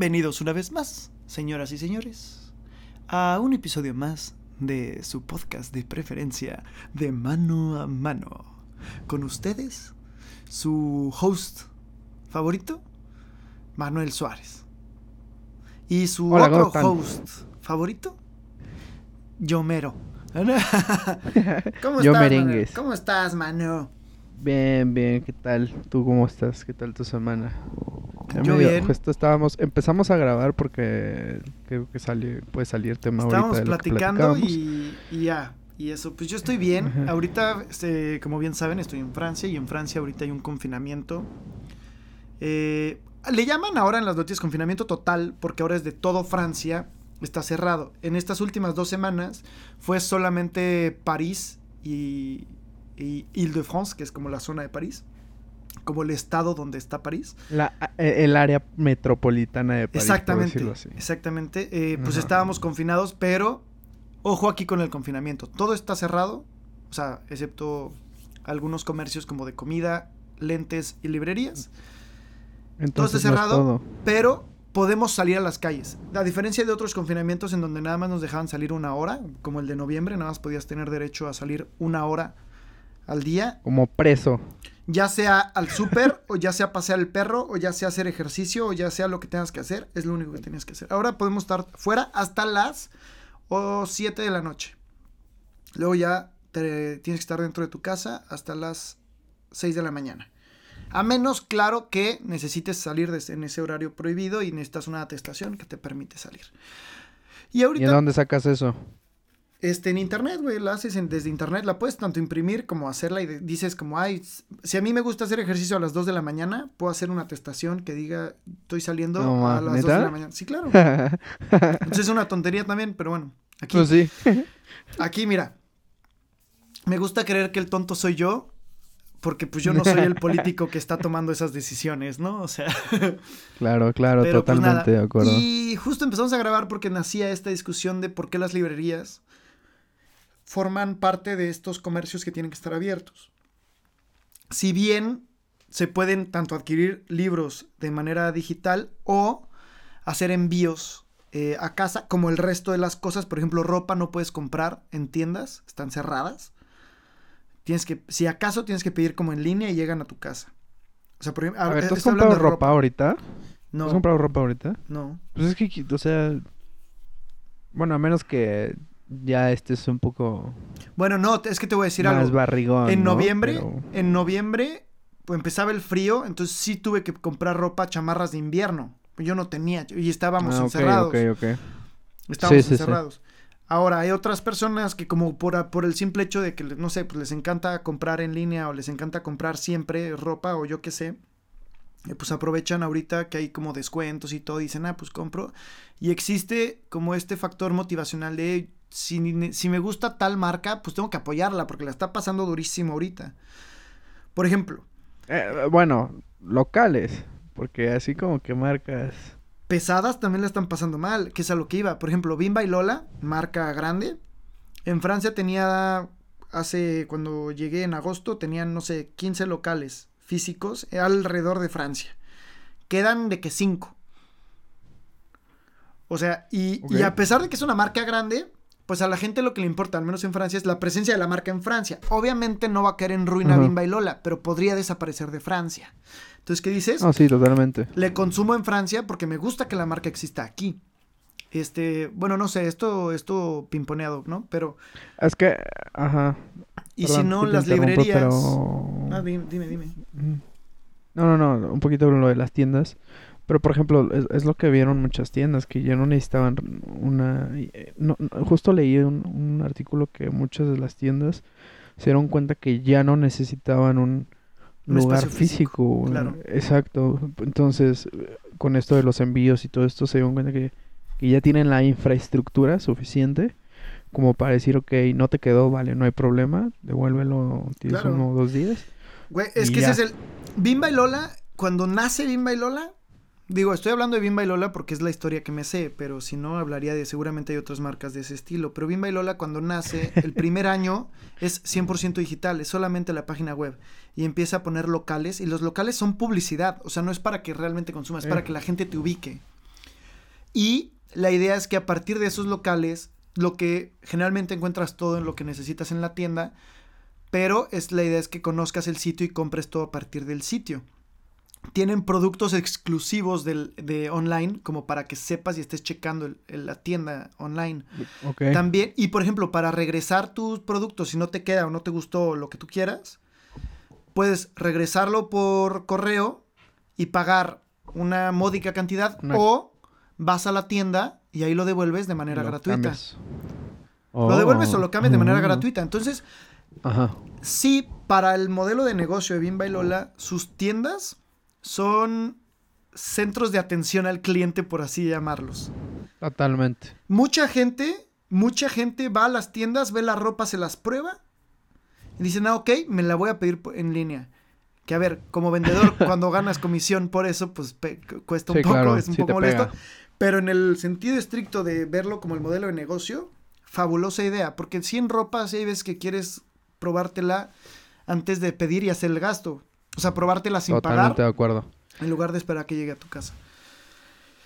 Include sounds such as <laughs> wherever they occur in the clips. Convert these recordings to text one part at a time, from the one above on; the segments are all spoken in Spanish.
Bienvenidos una vez más, señoras y señores, a un episodio más de su podcast de preferencia de mano a mano. Con ustedes, su host favorito, Manuel Suárez. Y su Hola, otro host favorito, Yomero. <laughs> ¿Cómo Yo estás, merengues. Manuel? ¿Cómo estás, Mano? Bien, bien, ¿qué tal? ¿Tú cómo estás? ¿Qué tal tu semana? Ya Yo medio- bien. Justo estábamos, empezamos a grabar porque creo que salió, puede salir tema Estábamos ahorita de lo que platicando y, y ya. Y eso, pues yo estoy bien. Ajá. Ahorita, este, como bien saben, estoy en Francia y en Francia ahorita hay un confinamiento. Eh, le llaman ahora en las noticias confinamiento total porque ahora es de todo Francia, está cerrado. En estas últimas dos semanas fue solamente París y, y Île-de-France, que es como la zona de París, como el estado donde está París. La- eh, el área metropolitana de París, Exactamente, así. exactamente. Eh, pues Ajá. estábamos confinados, pero ojo aquí con el confinamiento. Todo está cerrado, o sea, excepto algunos comercios como de comida, lentes y librerías. Entonces, está no es cerrado. todo. Pero podemos salir a las calles. A diferencia de otros confinamientos en donde nada más nos dejaban salir una hora, como el de noviembre, nada más podías tener derecho a salir una hora al día, Como preso. Ya sea al súper, o ya sea pasear el perro, o ya sea hacer ejercicio, o ya sea lo que tengas que hacer, es lo único que tenías que hacer. Ahora podemos estar fuera hasta las 7 de la noche. Luego ya te- tienes que estar dentro de tu casa hasta las 6 de la mañana. A menos, claro, que necesites salir de- en ese horario prohibido y necesitas una atestación que te permite salir. Y ¿Y ahorita en dónde sacas eso? Este, en internet, güey, la haces en- desde internet, la puedes tanto imprimir como hacerla y de- dices como, ay, si a mí me gusta hacer ejercicio a las 2 de la mañana, puedo hacer una atestación que diga, estoy saliendo No, a las 2 de ¿neta? la mañana. Sí, claro. Entonces <laughs> es una tontería también, pero bueno, aquí, pues sí. aquí mira, me gusta creer que el tonto soy yo, porque pues yo no soy el <laughs> político que está tomando esas decisiones, ¿no? O sea... Claro, claro, Pero, pues, totalmente de acuerdo. Y justo empezamos a grabar porque nacía esta discusión de por qué las librerías forman parte de estos comercios que tienen que estar abiertos. Si bien se pueden tanto adquirir libros de manera digital o hacer envíos eh, a casa, como el resto de las cosas, por ejemplo, ropa no puedes comprar en tiendas, están cerradas. Tienes que, si acaso tienes que pedir como en línea y llegan a tu casa. O sea, por ejemplo, A ver, ¿tú has comprado ropa ahorita? No, ¿Has comprado ropa ahorita? no. Pues es que, o sea, bueno, a menos que ya estés un poco Bueno, no, es que te voy a decir más algo. barrigón, En ¿no? noviembre, Pero- en noviembre pues, empezaba el frío, entonces sí tuve que comprar ropa, chamarras de invierno. Yo no tenía y estábamos Ah, ok, encerrados. ok, ok. Estábamos Sí, sí, sí. encerrados. Ahora, hay otras personas que como por, por el simple hecho de que, no sé, pues les encanta comprar en línea o les encanta comprar siempre ropa o yo qué sé, eh, pues aprovechan ahorita que hay como descuentos y todo y dicen, ah, pues compro. Y existe como este factor motivacional de, si, si me gusta tal marca, pues tengo que apoyarla porque la está pasando durísimo ahorita. Por ejemplo, Eh, bueno, locales, porque así como que marcas... pesadas también la están pasando mal, que es a lo que iba. Por ejemplo, Bimba y Lola, marca grande. En Francia tenía, hace, cuando llegué en agosto, tenían, no sé, 15 locales físicos alrededor de Francia. Quedan de que 5. O sea, y, a pesar de que es una marca grande, pues a la gente lo que le importa, al menos en Francia, es la presencia de la marca en Francia. Obviamente no va a caer en ruina Ajá. Bimba y Lola, pero podría desaparecer de Francia. Entonces, ¿qué dices? No, sí, totalmente. Le consumo en Francia porque me gusta que la marca exista aquí. Este, bueno, no sé, esto, esto pimponeado, ¿no? Pero, Es que, ajá. y perdón si no, las librerías. pero- Ah, dime, dime, dime. Ujú. No, no, no, un poquito lo de las tiendas. Pero, por ejemplo, es, es lo que vieron muchas tiendas, que ya no necesitaban una... eh, no- justo leí un, un artículo que muchas de las tiendas se dieron cuenta que ya no necesitaban un Un lugar físico, claro. Exacto. Entonces, eh, con esto de los envíos y todo esto, se dieron cuenta que, que ya tienen la infraestructura suficiente como para decir, ok, no te quedó, vale, no hay problema, devuélvelo, tienes Claro. uno o dos días. Güey, es que ya. ese es el. Bimba y Lola, cuando nace Bimba y Lola, digo, estoy hablando de Bimba y Lola porque es la historia que me sé, pero si no, hablaría de. Seguramente hay otras marcas de ese estilo. Pero Bimba y Lola, cuando nace, el primer <laughs> año es 100% digital, es solamente la página web. Y empieza a poner locales, y los locales son publicidad, o sea, no es para que realmente consumas, es para Eh. que la gente te ubique. Y la idea es que a partir de esos locales, lo que generalmente encuentras todo en lo que necesitas en la tienda, pero es la idea es que conozcas el sitio y compres todo a partir del sitio. Tienen productos exclusivos del, de online, como para que sepas y estés checando el- el- la tienda online. También, y por ejemplo, para regresar tus productos, si no te queda o no te gustó lo que tú quieras, puedes regresarlo por correo y pagar una módica cantidad o vas a la tienda y ahí lo devuelves de manera Lo gratuita. Lo devuelves o lo cambias de manera Oh. gratuita. Entonces, Ajá. sí, para el modelo de negocio de Bimba y Lola, sus tiendas son centros de atención al cliente, por así llamarlos. Totalmente. Mucha gente, mucha gente va a las tiendas, ve la ropa, se las prueba y dicen, ah, ok, me la voy a pedir en línea. Que a ver, como vendedor, <laughs> cuando ganas comisión por eso, pues cuesta un Sí, poco, claro, es un sí poco molesto. pega. Pero en el sentido estricto de verlo como el modelo de negocio, fabulosa idea. Porque si en ropa, sí hay veces que quieres probártela antes de pedir y hacer el gasto. O sea, probártela sin Totalmente pagar de acuerdo. en lugar de esperar a que llegue a tu casa.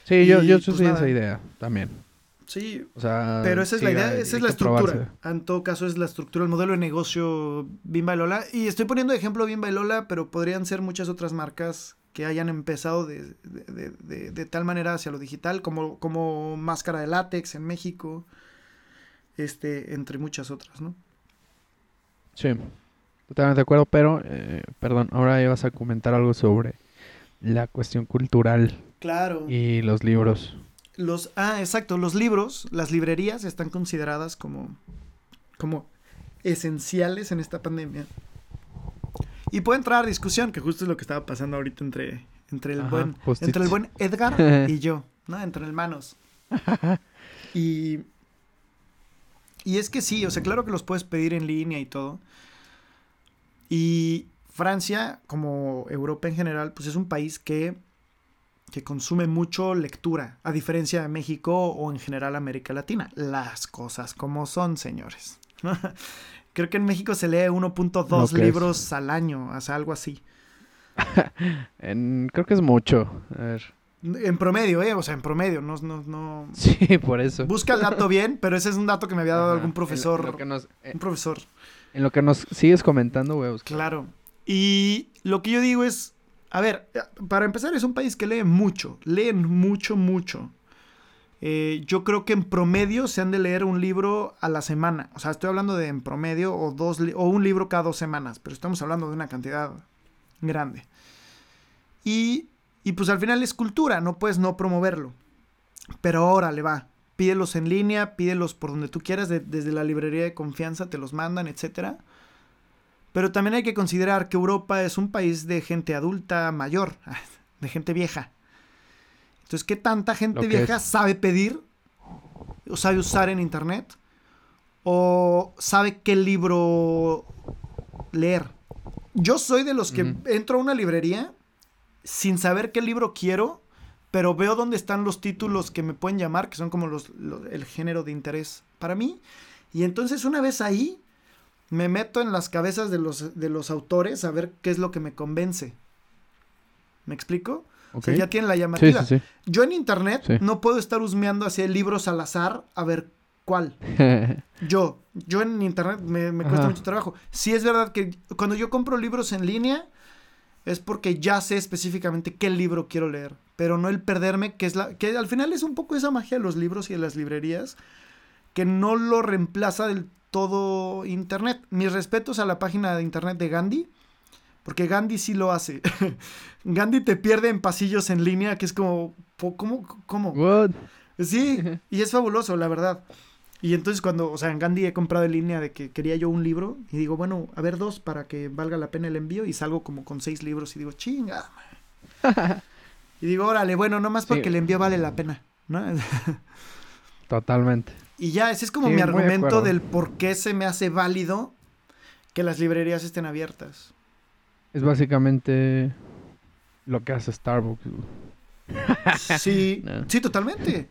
Sí, yo, Y, yo pues, soy nada. esa idea también. Sí, O sea, Pero esa es sí, la idea, esa es la estructura. probarse. En todo caso, es la estructura, el modelo de negocio Bimba y Lola. Y estoy poniendo de ejemplo Bimba y Lola, pero podrían ser muchas otras marcas que hayan empezado de, de- de- de- de tal manera hacia lo digital, como, como Máscara de Látex en México, este, entre muchas otras, ¿no? Sí, totalmente de acuerdo, pero, eh, perdón, ahora ibas a comentar algo sobre la cuestión cultural Claro. y los libros. Los, ah, exacto, los libros, las librerías están consideradas como, como esenciales en esta pandemia. Y puede entrar a discusión, que justo es lo que estaba pasando ahorita entre, entre el Ajá, buen, entre el buen Edgar <laughs> y yo, ¿no? Entre hermanos. <laughs> Y, y es que sí, o sea, claro que los puedes pedir en línea y todo. Y Francia, como Europa en general, pues es un país que, que consume mucho lectura, a diferencia de México o en general América Latina. Las cosas como son, señores. <laughs> Creo que en México se lee 1.2 No crees. libros al año, o sea, algo así. <laughs> En- creo que es mucho. A ver. En promedio, ¿eh? O sea, en promedio, no... no, no... <laughs> Sí, por eso. Busca el dato bien, pero ese es un dato que me había dado Ajá, algún profesor. Nos, eh, Un profesor, en lo que nos sigues comentando, buscar. claro. Y lo que yo digo es, a ver, para empezar es un país que lee mucho, leen mucho, mucho. Eh, yo creo que en promedio se han de leer un libro a la semana. O sea, estoy hablando de en promedio o, dos, o un libro cada dos semanas, pero estamos hablando de una cantidad grande. Y, y pues al final es cultura, no puedes no promoverlo. Pero ahora le va. Pídelos en línea, pídelos por donde tú quieras, de- desde la librería de confianza te los mandan, etcétera. Pero también hay que considerar que Europa es un país de gente adulta mayor, <laughs> de gente vieja. Entonces, ¿qué tanta gente vieja es. sabe pedir o sabe usar en internet? ¿O sabe qué libro leer? Yo soy de los que entro a una librería sin saber qué libro quiero, pero veo dónde están los títulos que me pueden llamar, que son como los, los- el género de interés para mí. Y entonces una vez ahí, me meto en las cabezas de los, de los autores a ver qué es lo que me convence. ¿Me explico? O sea, ya tienen la Sí, llamativa. sí, Yo en internet no puedo estar husmeando hacia libros al azar a ver cuál. <laughs> Yo, yo en internet me, me cuesta Ajá. mucho trabajo. Sí es verdad que cuando yo compro libros en línea es porque ya sé específicamente qué libro quiero leer, pero no el perderme, que es la que al final es un poco esa magia de los libros y de las librerías que no lo reemplaza del todo internet. Mis respetos a la página de internet de Gandhi, porque Gandhi sí lo hace. <laughs> Gandhi te pierde en pasillos en línea, que es como ¿cómo cómo? What? Sí, <laughs> y es fabuloso, la verdad. Y entonces cuando, o sea, en Gandhi he comprado en línea de que quería yo un libro y digo, bueno, a ver dos para que valga la pena el envío y salgo como con seis libros y digo, chinga. <laughs> man". y digo, órale, bueno, nomás porque Sí. el envío vale la pena, ¿no? <laughs> Totalmente. y ya, ese es como Sí, mi de argumento del por qué se me hace válido que las librerías estén abiertas. Es básicamente lo que hace Starbucks. Sí, <laughs> No. sí, totalmente.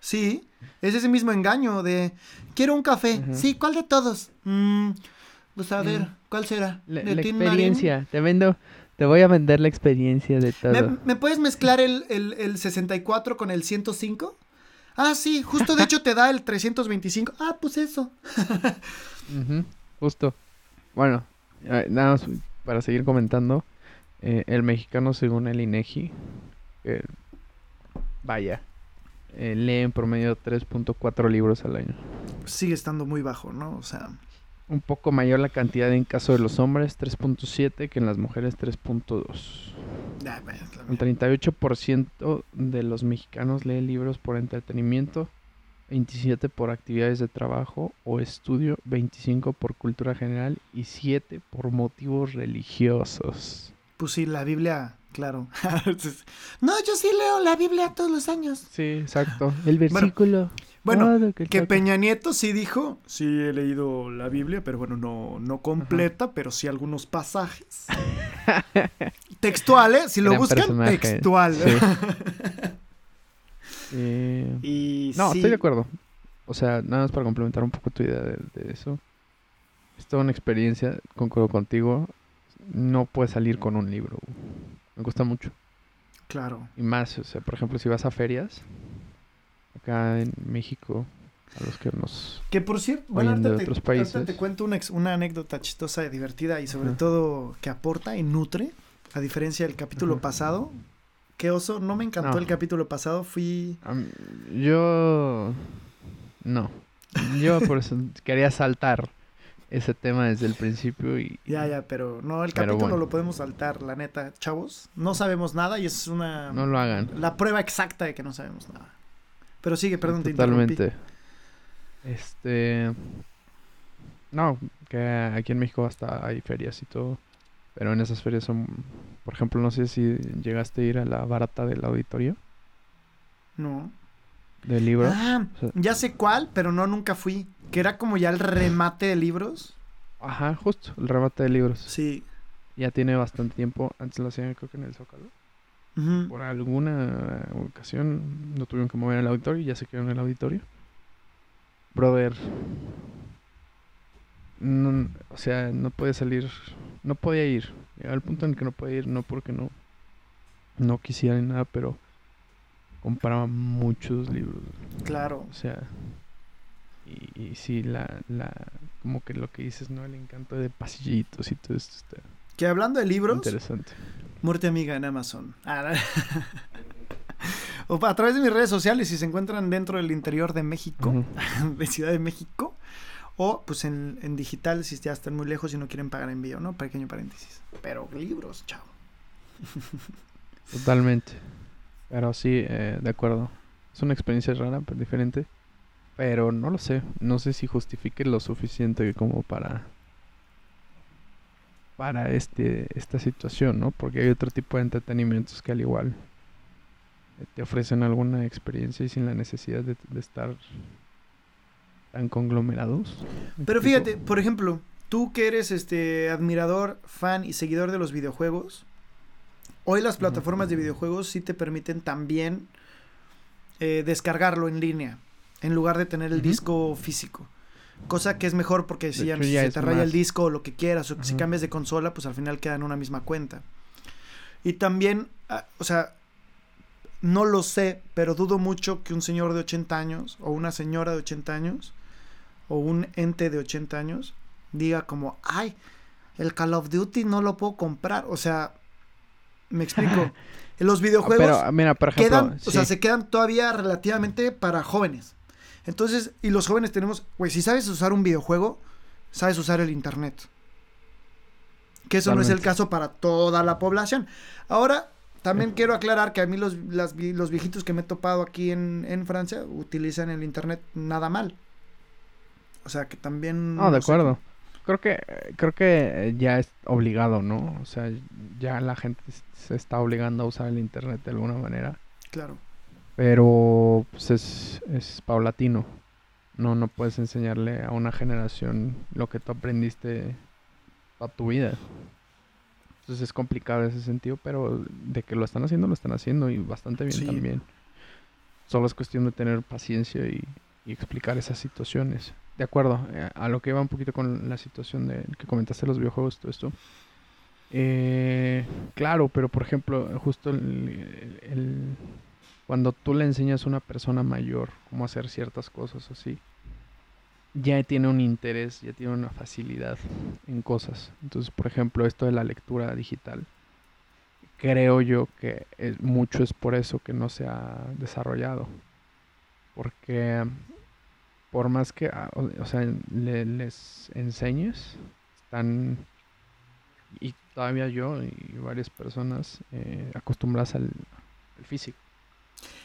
Sí, es ese mismo engaño de, quiero un café. Sí, ¿cuál de todos? "Mm, Pues a ver, Mm. ¿cuál será? La, experiencia. Te vendo. Te voy a vender la experiencia de todo. ¿Me, me puedes mezclar el, el, el 64 con el 105? Ah, sí, justo de hecho te da el 325. Ah, pues eso. Justo. Bueno, nada más para seguir comentando. eh, el mexicano, según el INEGI, eh, vaya, eh, lee en promedio 3.4 libros al año. Sigue estando muy bajo, ¿no? O sea, Un poco mayor la cantidad en caso de los hombres, 3.7, que en las mujeres, 3.2. ya, pues, la El mía. 38% de los mexicanos lee libros por entretenimiento, 27 por actividades de trabajo o estudio, 25 por cultura general y 7 por motivos religiosos. Pues sí, la Biblia, claro. <laughs> no, yo sí leo la Biblia todos los años. Sí, exacto. El versículo. Bueno, todo que. Peña Nieto sí dijo, sí he leído la Biblia, pero bueno, no, no completa, pero sí algunos pasajes. <laughs> Textual, ¿eh? Si lo Gran buscan, personaje, textual. sí. <laughs> Eh, y no, sí, estoy de acuerdo. O sea, nada más para complementar un poco tu idea de, de eso. Es toda una experiencia, concuerdo contigo. No puedes salir con un libro. Me gusta mucho. Claro. Y más, o sea, por ejemplo, si vas a ferias, acá en México, a los que nos... Que por cierto, bueno, ahorita te, otros ahorita países. te cuento una, ex- una anécdota chistosa y divertida y sobre todo que aporta y nutre, a diferencia del capítulo pasado. Qué oso, no me encantó No. el capítulo pasado, fui... Yo... No. Yo por eso quería saltar ese tema desde el principio y... Ya, ya, pero no, el Pero capítulo bueno. lo podemos saltar, la neta, chavos. No sabemos nada y es una... No lo hagan. La prueba exacta de que no sabemos nada. Pero sigue, perdón, te interrumpí. Totalmente. Este. No, que aquí en México hasta hay ferias y todo. Pero en esas ferias son. Por ejemplo, no sé si llegaste a ir a la barata del auditorio No. del libro. Ah, O sea- ya sé cuál, pero no, nunca fui. Que era como ya el remate de libros. Ajá, justo, el remate de libros. Sí. Ya tiene bastante tiempo. Antes lo hacían, creo que en el Zócalo. Ujú. Por alguna ocasión no tuvieron que mover el auditorio y ya se quedó en el auditorio. Brother. no- o sea, no puede salir. No podía ir. Llegaba el punto en el que no podía ir, no porque no. No quisiera ni nada, pero. Compraba muchos libros. Claro. O sea. Y, y sí, la, la. Como que lo que dices, ¿no? El encanto de pasillitos y todo esto está Que hablando de libros, interesante. Muerte Amiga en Amazon. <laughs> Ah, o a través de mis redes sociales, si se encuentran dentro del interior de México, <laughs> de Ciudad de México, o pues en, en digital, si ya están muy lejos y no quieren pagar envío, ¿no? Pequeño paréntesis. Pero libros, chao. Totalmente. Pero sí, eh, de acuerdo. Es una experiencia rara, pero diferente. Pero no lo sé. No sé si justifique lo suficiente como para. Para este, esta situación, ¿no? Porque hay otro tipo de entretenimientos que al igual eh, te ofrecen alguna experiencia y sin la necesidad de, de estar tan conglomerados. ¿Me Pero fíjate, por ejemplo, tú que eres este admirador, fan y seguidor de los videojuegos, hoy las plataformas de videojuegos sí te permiten también eh, descargarlo en línea, en lugar de tener el disco físico. Cosa que es mejor porque si ya hecho, si ya se te raya el disco o lo que quieras, o si Ujú. cambias de consola, pues al final queda en una misma cuenta. Y también, ah, o sea, no lo sé, pero dudo mucho que un señor de 80 años o una señora de 80 años o un ente de 80 años diga como, ay, el Call of Duty no lo puedo comprar. O sea, me explico. En <laughs> los videojuegos Pero, mira, por ejemplo. quedan, o sea, se quedan todavía relativamente para jóvenes. Entonces, y los jóvenes tenemos, güey, si sabes usar un videojuego, sabes usar el internet. Que eso no es el caso para toda la población. Ahora, también quiero aclarar que a mí los, las los viejitos que me he topado aquí en, en Francia utilizan el internet nada mal. O sea, que también... No, de sé. acuerdo. Creo que creo que eh, ya es obligado, ¿no? O sea, ya la gente se está obligando a usar el internet de alguna manera, Claro. Pero pues es, es paulatino. No no puedes enseñarle a una generación lo que tú aprendiste toda tu vida. Entonces es complicado en ese sentido, pero de que lo están haciendo, lo están haciendo y bastante bien Sí. también. Solo es cuestión de tener paciencia y, y explicar esas situaciones. de acuerdo. eh, A lo que iba un poquito con la situación de que comentaste los videojuegos, todo esto. Eh, claro, pero por ejemplo, justo el- el- cuando tú le enseñas a una persona mayor cómo hacer ciertas cosas así, ya tiene un interés, ya tiene una facilidad en cosas. Entonces, por ejemplo, esto de la lectura digital, creo yo que mucho es por eso que no se ha desarrollado. Porque por más que, ah, o, sea, le- les enseñes, están, y todavía yo y varias personas eh, acostumbradas al físico.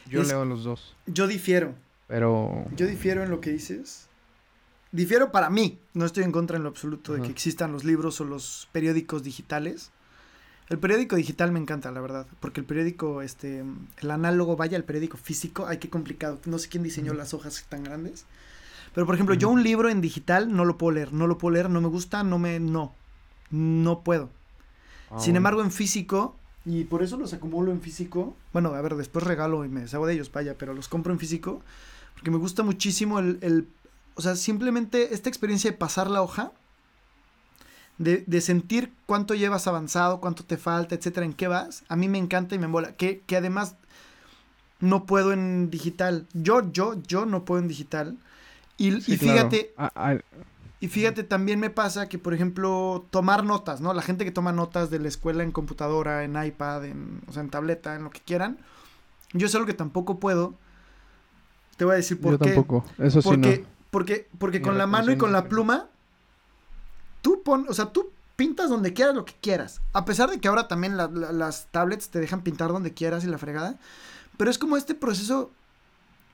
Yo Es- leo los dos, Yo difiero. pero Yo difiero en lo que dices. Difiero para mí. No estoy en contra en lo absoluto de que existan los libros o los periódicos digitales. El periódico digital me encanta, la verdad. Porque el periódico, este, el análogo, vaya, el periódico físico, ay, qué complicado. No sé quién diseñó las hojas tan grandes. Pero, por ejemplo, yo un libro en digital no lo puedo leer. No lo puedo leer, no me gusta, no me, no. No puedo. ah, Sin bueno. embargo, en físico, y por eso los acumulo en físico, bueno, a ver, después regalo y me deshago de ellos, vaya, pero los compro en físico, porque me gusta muchísimo el, el- o sea, simplemente esta experiencia de pasar la hoja, de, de sentir cuánto llevas avanzado, cuánto te falta, etcétera, en qué vas, a mí me encanta y me mola, que, que además no puedo en digital, yo, yo, yo no puedo en digital, y, Sí, y claro. fíjate, Ah, ah, y fíjate, también me pasa que, por ejemplo, tomar notas, ¿no? La gente que toma notas de la escuela en computadora, en iPad, en, o sea, en tableta, en lo que quieran. Yo es algo que tampoco puedo. Te voy a decir por yo qué. tampoco, eso sí porque, no. porque, porque con la mano y con la pluma, tú pon, o sea, tú pintas donde quieras lo que quieras. A pesar de que ahora también la- la- las tablets te dejan pintar donde quieras y la fregada. Pero es como este proceso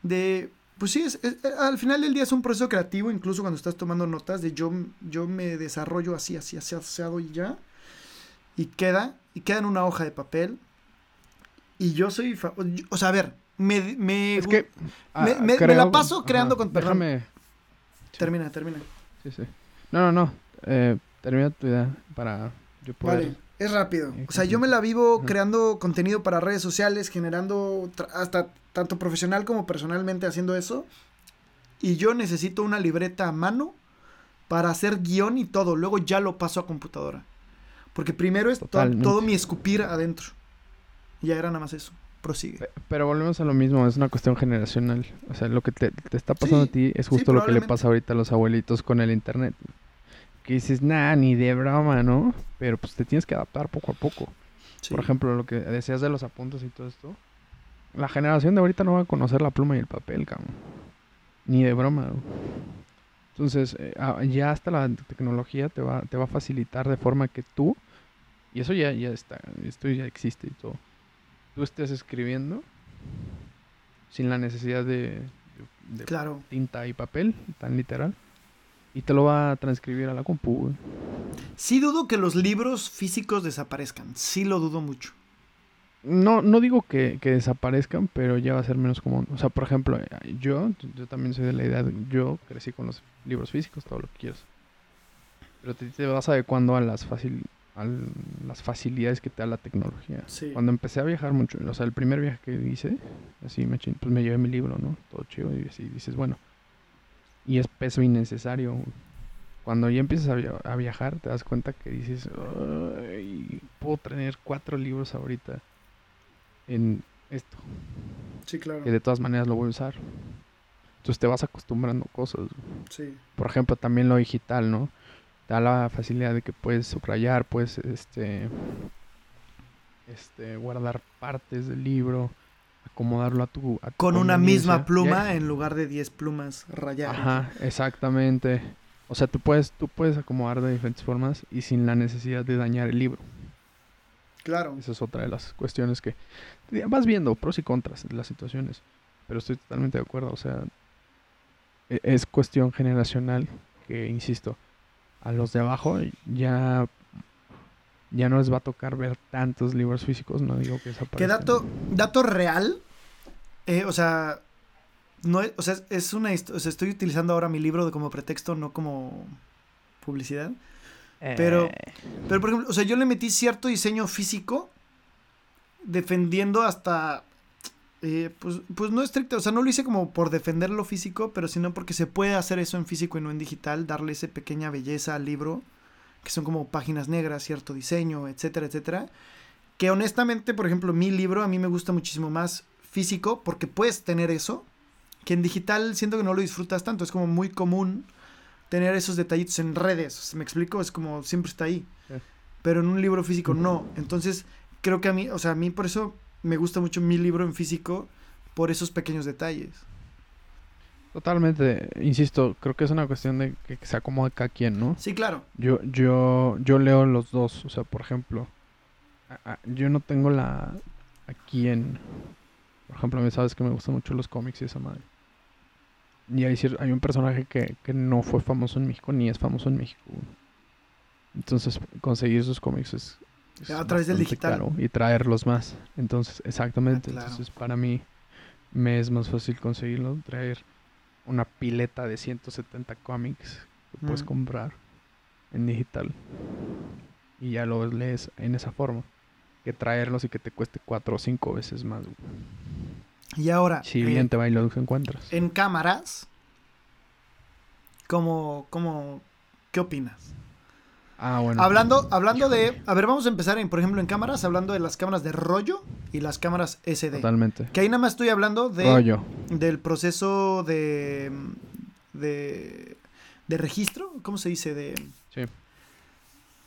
de. Pues sí, es, es- eh, al final del día es un proceso creativo, incluso cuando estás tomando notas, de yo, yo me desarrollo así, así, así, asado y ya. Y queda, y queda en una hoja de papel. Y yo soy. o sea, a ver, me. me Es que me- ah, me- me creo- la paso creando con- perdón. Déjame. Termina, termina. Sí, sí. No, no, no. Eh, termina tu idea para yo poder. Vale, es rápido. O sea, yo me la vivo creando contenido para redes sociales, generando hasta tanto profesional como personalmente haciendo eso. Y yo necesito una libreta a mano para hacer guion y todo. Luego ya lo paso a computadora. Porque primero es to- todo mi escupir adentro. Y ya era nada más eso. Prosigue. Pe- Pero volvemos a lo mismo, es una cuestión generacional. O sea, lo que te, te está pasando Sí, a ti es sí, justo lo que le pasa ahorita a los abuelitos con el internet. Que dices, nah, ni de broma, ¿no? Pero pues te tienes que adaptar poco a poco. Sí. Por ejemplo, lo que decías de los apuntes y todo esto. La generación de ahorita no va a conocer la pluma y el papel, cabrón. Ni de broma. Entonces, eh, ah, ya hasta la tecnología te va, te va a facilitar de forma que tú, y eso ya, ya está, esto ya existe y todo, tú estés escribiendo sin la necesidad de, de- de Claro. tinta y papel, tan literal, y te lo va a transcribir a la compu. güey. Sí dudo que los libros físicos desaparezcan. Sí lo dudo mucho. No, no digo que, que desaparezcan, pero ya va a ser menos común. O sea, por ejemplo, eh, yo, yo también soy de la idea, de- yo crecí con los libros físicos, todo lo que quieras. Pero te, te vas adecuando a las, facil, a las facilidades que te da la tecnología. Sí. Cuando empecé a viajar mucho, o sea, el primer viaje que hice, así me, pues me llevé mi libro, ¿no? Todo chido y así dices, bueno. Y es peso innecesario. Cuando ya empiezas a, via- a viajar, te das cuenta que dices, "Ay, puedo tener cuatro libros ahorita en esto, Sí, claro. que de todas maneras lo voy a usar. Entonces te vas acostumbrando cosas. Sí. Por ejemplo, también lo digital, ¿no? Te da la facilidad de que puedes subrayar, puedes este, este, guardar partes del libro, acomodarlo a tu. a tu Con una misma pluma en lugar de 10 plumas rayadas. Ajá, exactamente. O sea, tú puedes, tú puedes acomodar de diferentes formas y sin la necesidad de dañar el libro. Claro. Esa es otra de las cuestiones que ya vas viendo, pros y contras de las situaciones. Pero estoy totalmente de acuerdo. O sea, e- es cuestión generacional que, insisto, a los de abajo ya, ya no les va a tocar ver tantos libros físicos. No digo que Que desaparezcan. dato, dato real, eh, o sea, no es, o sea, es una, o sea, estoy utilizando ahora mi libro de como pretexto, no como publicidad. pero- Eh, Pero, por ejemplo, o sea, yo le metí cierto diseño físico defendiendo hasta Eh, pues, pues no estricto, o sea, no lo hice como por defender lo físico, pero sino porque se puede hacer eso en físico y no en digital, darle esa pequeña belleza al libro, que son como páginas negras, cierto diseño, etcétera, etcétera. Que honestamente, por ejemplo, mi libro a mí me gusta muchísimo más físico porque puedes tener eso, que en digital siento que no lo disfrutas tanto, es como muy común tener esos detallitos en redes, ¿me explico? Es como siempre está ahí. Pero en un libro físico no. Entonces, creo que a mí, o sea, a mí por eso me gusta mucho mi libro en físico por esos pequeños detalles. Totalmente, insisto, creo que es una cuestión de que se acomode cada quien, ¿no? Sí, claro. Yo, yo, yo leo los dos, o sea, por ejemplo, yo no tengo la aquí en, por ejemplo, me sabes que me gustan mucho los cómics y esa madre. Y hay, hay un personaje que, que no fue famoso en México ni es famoso en México. Entonces, conseguir esos cómics es, a través del digital. y traerlos más. Entonces, exactamente. Ah, Entonces, para mí me es más fácil conseguirlo, traer una pileta de 170 cómics que puedes comprar en digital. Y ya lo lees en esa forma. Que traerlos y que te cueste cuatro o cinco veces más. Y ahora. Si bien eh, te va y los encuentras. En cámaras. ¿Cómo, cómo, qué opinas? Ah, bueno. Hablando, hablando de. A ver, vamos a empezar, en, por ejemplo, en cámaras, hablando de las cámaras de rollo y las cámaras SD. Totalmente. Que ahí nada más estoy hablando de. Rollo. Del proceso de. de. de registro. ¿Cómo se dice? De. Sí.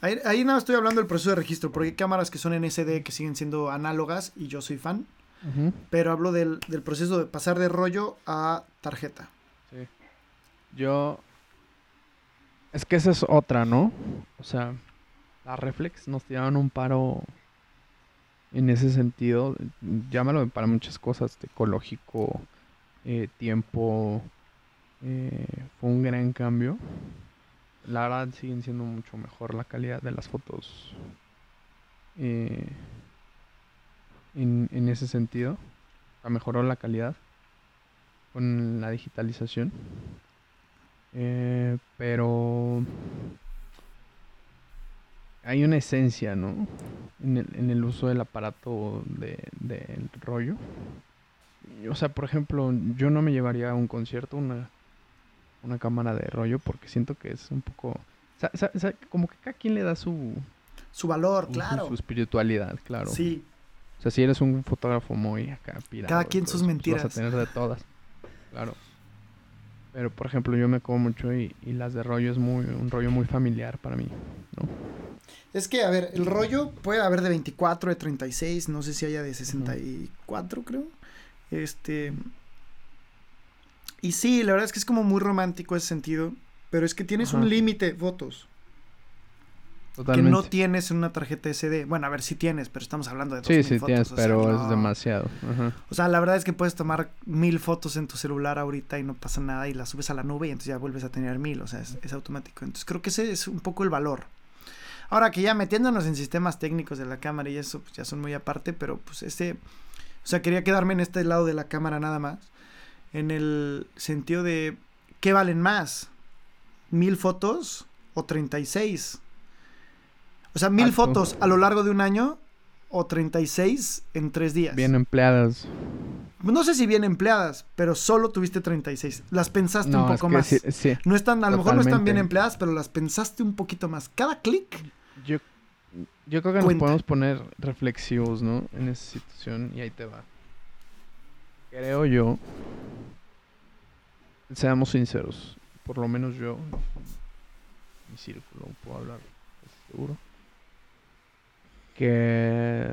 Ahí, nada más estoy hablando del proceso de registro, porque hay cámaras que son en SD que siguen siendo análogas y yo soy fan. Pero hablo del, del proceso de pasar de rollo a tarjeta. Sí. Yo es que esa es otra, ¿no? O sea, la reflex nos tiraron un paro en ese sentido. Llámalo para muchas cosas, ecológico, eh, tiempo. Eh, fue un gran cambio. La verdad siguen siendo mucho mejor la calidad de las fotos. Eh, en, en ese sentido. mejoró la calidad con la digitalización. Eh, pero hay una esencia, ¿no? En el, en el uso del aparato del de, rollo. O sea, por ejemplo, yo no me llevaría a un concierto una, una cámara de rollo porque siento que es un poco... O sea, como que cada quien le da su... Su valor, claro. Su, espiritualidad, claro. Sí. O sea, si eres un fotógrafo muy acá pirado, Cada quien sus mentiras. Pues, vas a tener de todas. Claro. Pero por ejemplo, yo me como mucho y, las de rollo es muy un rollo muy familiar para mí, ¿no? Es que, a ver, el rollo puede haber de 24, de 36, no sé si haya de 64, creo. Este. Y sí, la verdad es que es como muy romántico ese sentido. Pero es que tienes un límite de fotos que no tienes en una tarjeta SD. Bueno, a ver si tienes, pero estamos hablando de dos Sí, sí tienes, pero es demasiado. O sea, la verdad es que puedes tomar mil fotos en tu celular ahorita y no pasa nada y las subes a la nube y entonces ya vuelves a tener mil, o sea, es, automático. Entonces creo que ese es un poco el valor. Ahora que ya metiéndonos en sistemas técnicos de la cámara y eso, pues ya son muy aparte, pero pues este, o sea, quería quedarme en este lado de la cámara nada más, en el sentido de, ¿qué valen más? ¿Mil fotos o 36? O sea, mil fotos a lo largo de un año o 36 en tres días. Bien empleadas. No sé si bien empleadas, pero solo tuviste 36. Las pensaste un poco más. Sí, no están, a lo mejor no están bien empleadas, pero las pensaste un poquito más. Cada clic. Yo, yo creo que nos podemos poner reflexivos, ¿no? En esa situación y ahí te va. Creo yo. Seamos sinceros. Por lo menos yo. Mi círculo, puedo hablar. Seguro que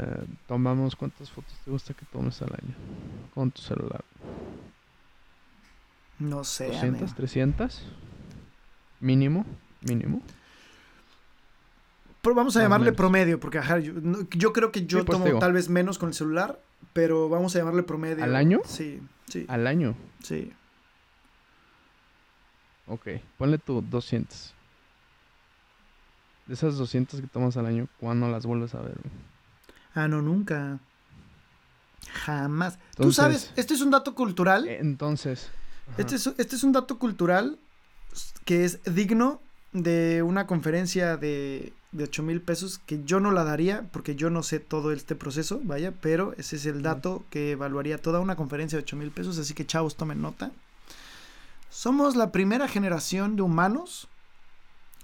tomamos cuántas fotos te gusta que tomes al año con tu celular. No sé. 200, 300 mínimo, mínimo. Pero vamos a llamarle promedio, porque yo, creo que yo pues, tomo tal vez menos con el celular, pero vamos a llamarle promedio. ¿Al año? Sí, sí. ¿Al año? Sí. Ok, ponle tu 200. De esas 200 que tomas al año, ¿cuándo las vuelves a ver? Ah, no, nunca. Jamás. Tú sabes, este es un dato cultural. Entonces. Este es, este es un dato cultural que es digno de una conferencia de de 8 mil pesos que yo no la daría porque yo no sé todo este proceso, vaya, pero ese es el dato que evaluaría toda una conferencia de 8 mil pesos, así que chavos, tomen nota. Somos la primera generación de humanos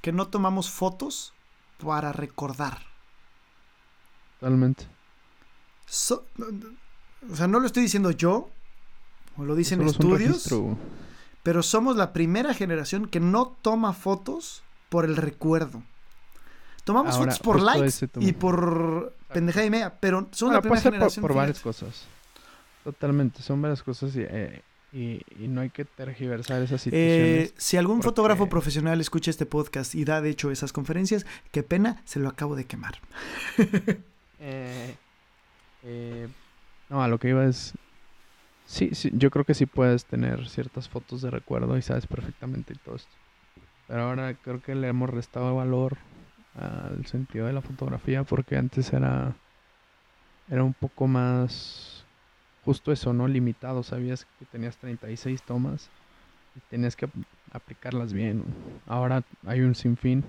que no tomamos fotos para recordar. Totalmente. o sea, no lo estoy diciendo yo, o lo dicen estudios, pero somos la primera generación que no toma fotos por el recuerdo. Tomamos fotos por likes y por pendejada y media, pero somos la primera generación. Por, por varias cosas. Totalmente, son varias cosas y, eh, no hay que tergiversar esas situaciones. Eh, si algún fotógrafo profesional escucha este podcast y da de hecho esas conferencias, qué pena, se lo acabo de quemar. <laughs> Eh, no, a lo que iba es, Sí, sí, yo creo que sí puedes tener ciertas fotos de recuerdo y sabes perfectamente todo esto. Pero ahora creo que le hemos restado valor al sentido de la fotografía porque antes era era un poco más justo eso, ¿no? Limitado, sabías que tenías 36 tomas y tenías que aplicarlas bien. Ahora hay un sinfín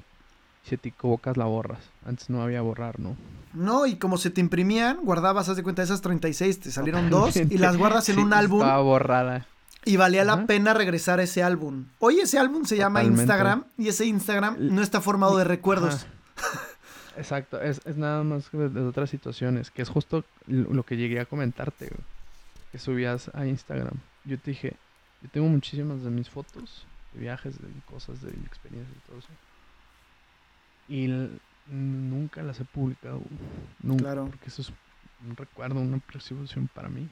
si te equivocas la borras. Antes no había borrar, ¿no? No, y como se te imprimían, guardabas, haz de cuenta, esas 36, te salieron <laughs> dos y las guardas en un álbum. Estaba borrada. Y valía la pena regresar a ese álbum. Hoy ese álbum se llama Instagram y ese Instagram no está formado de recuerdos. Exacto, es, nada más de, otras situaciones, que es justo lo que llegué a comentarte, que subías a Instagram. Yo te dije, yo tengo muchísimas de mis fotos, de viajes, de cosas, de experiencias y todo eso y nunca las he publicado. Nunca. Claro. Porque eso es un recuerdo, una persecución para mí.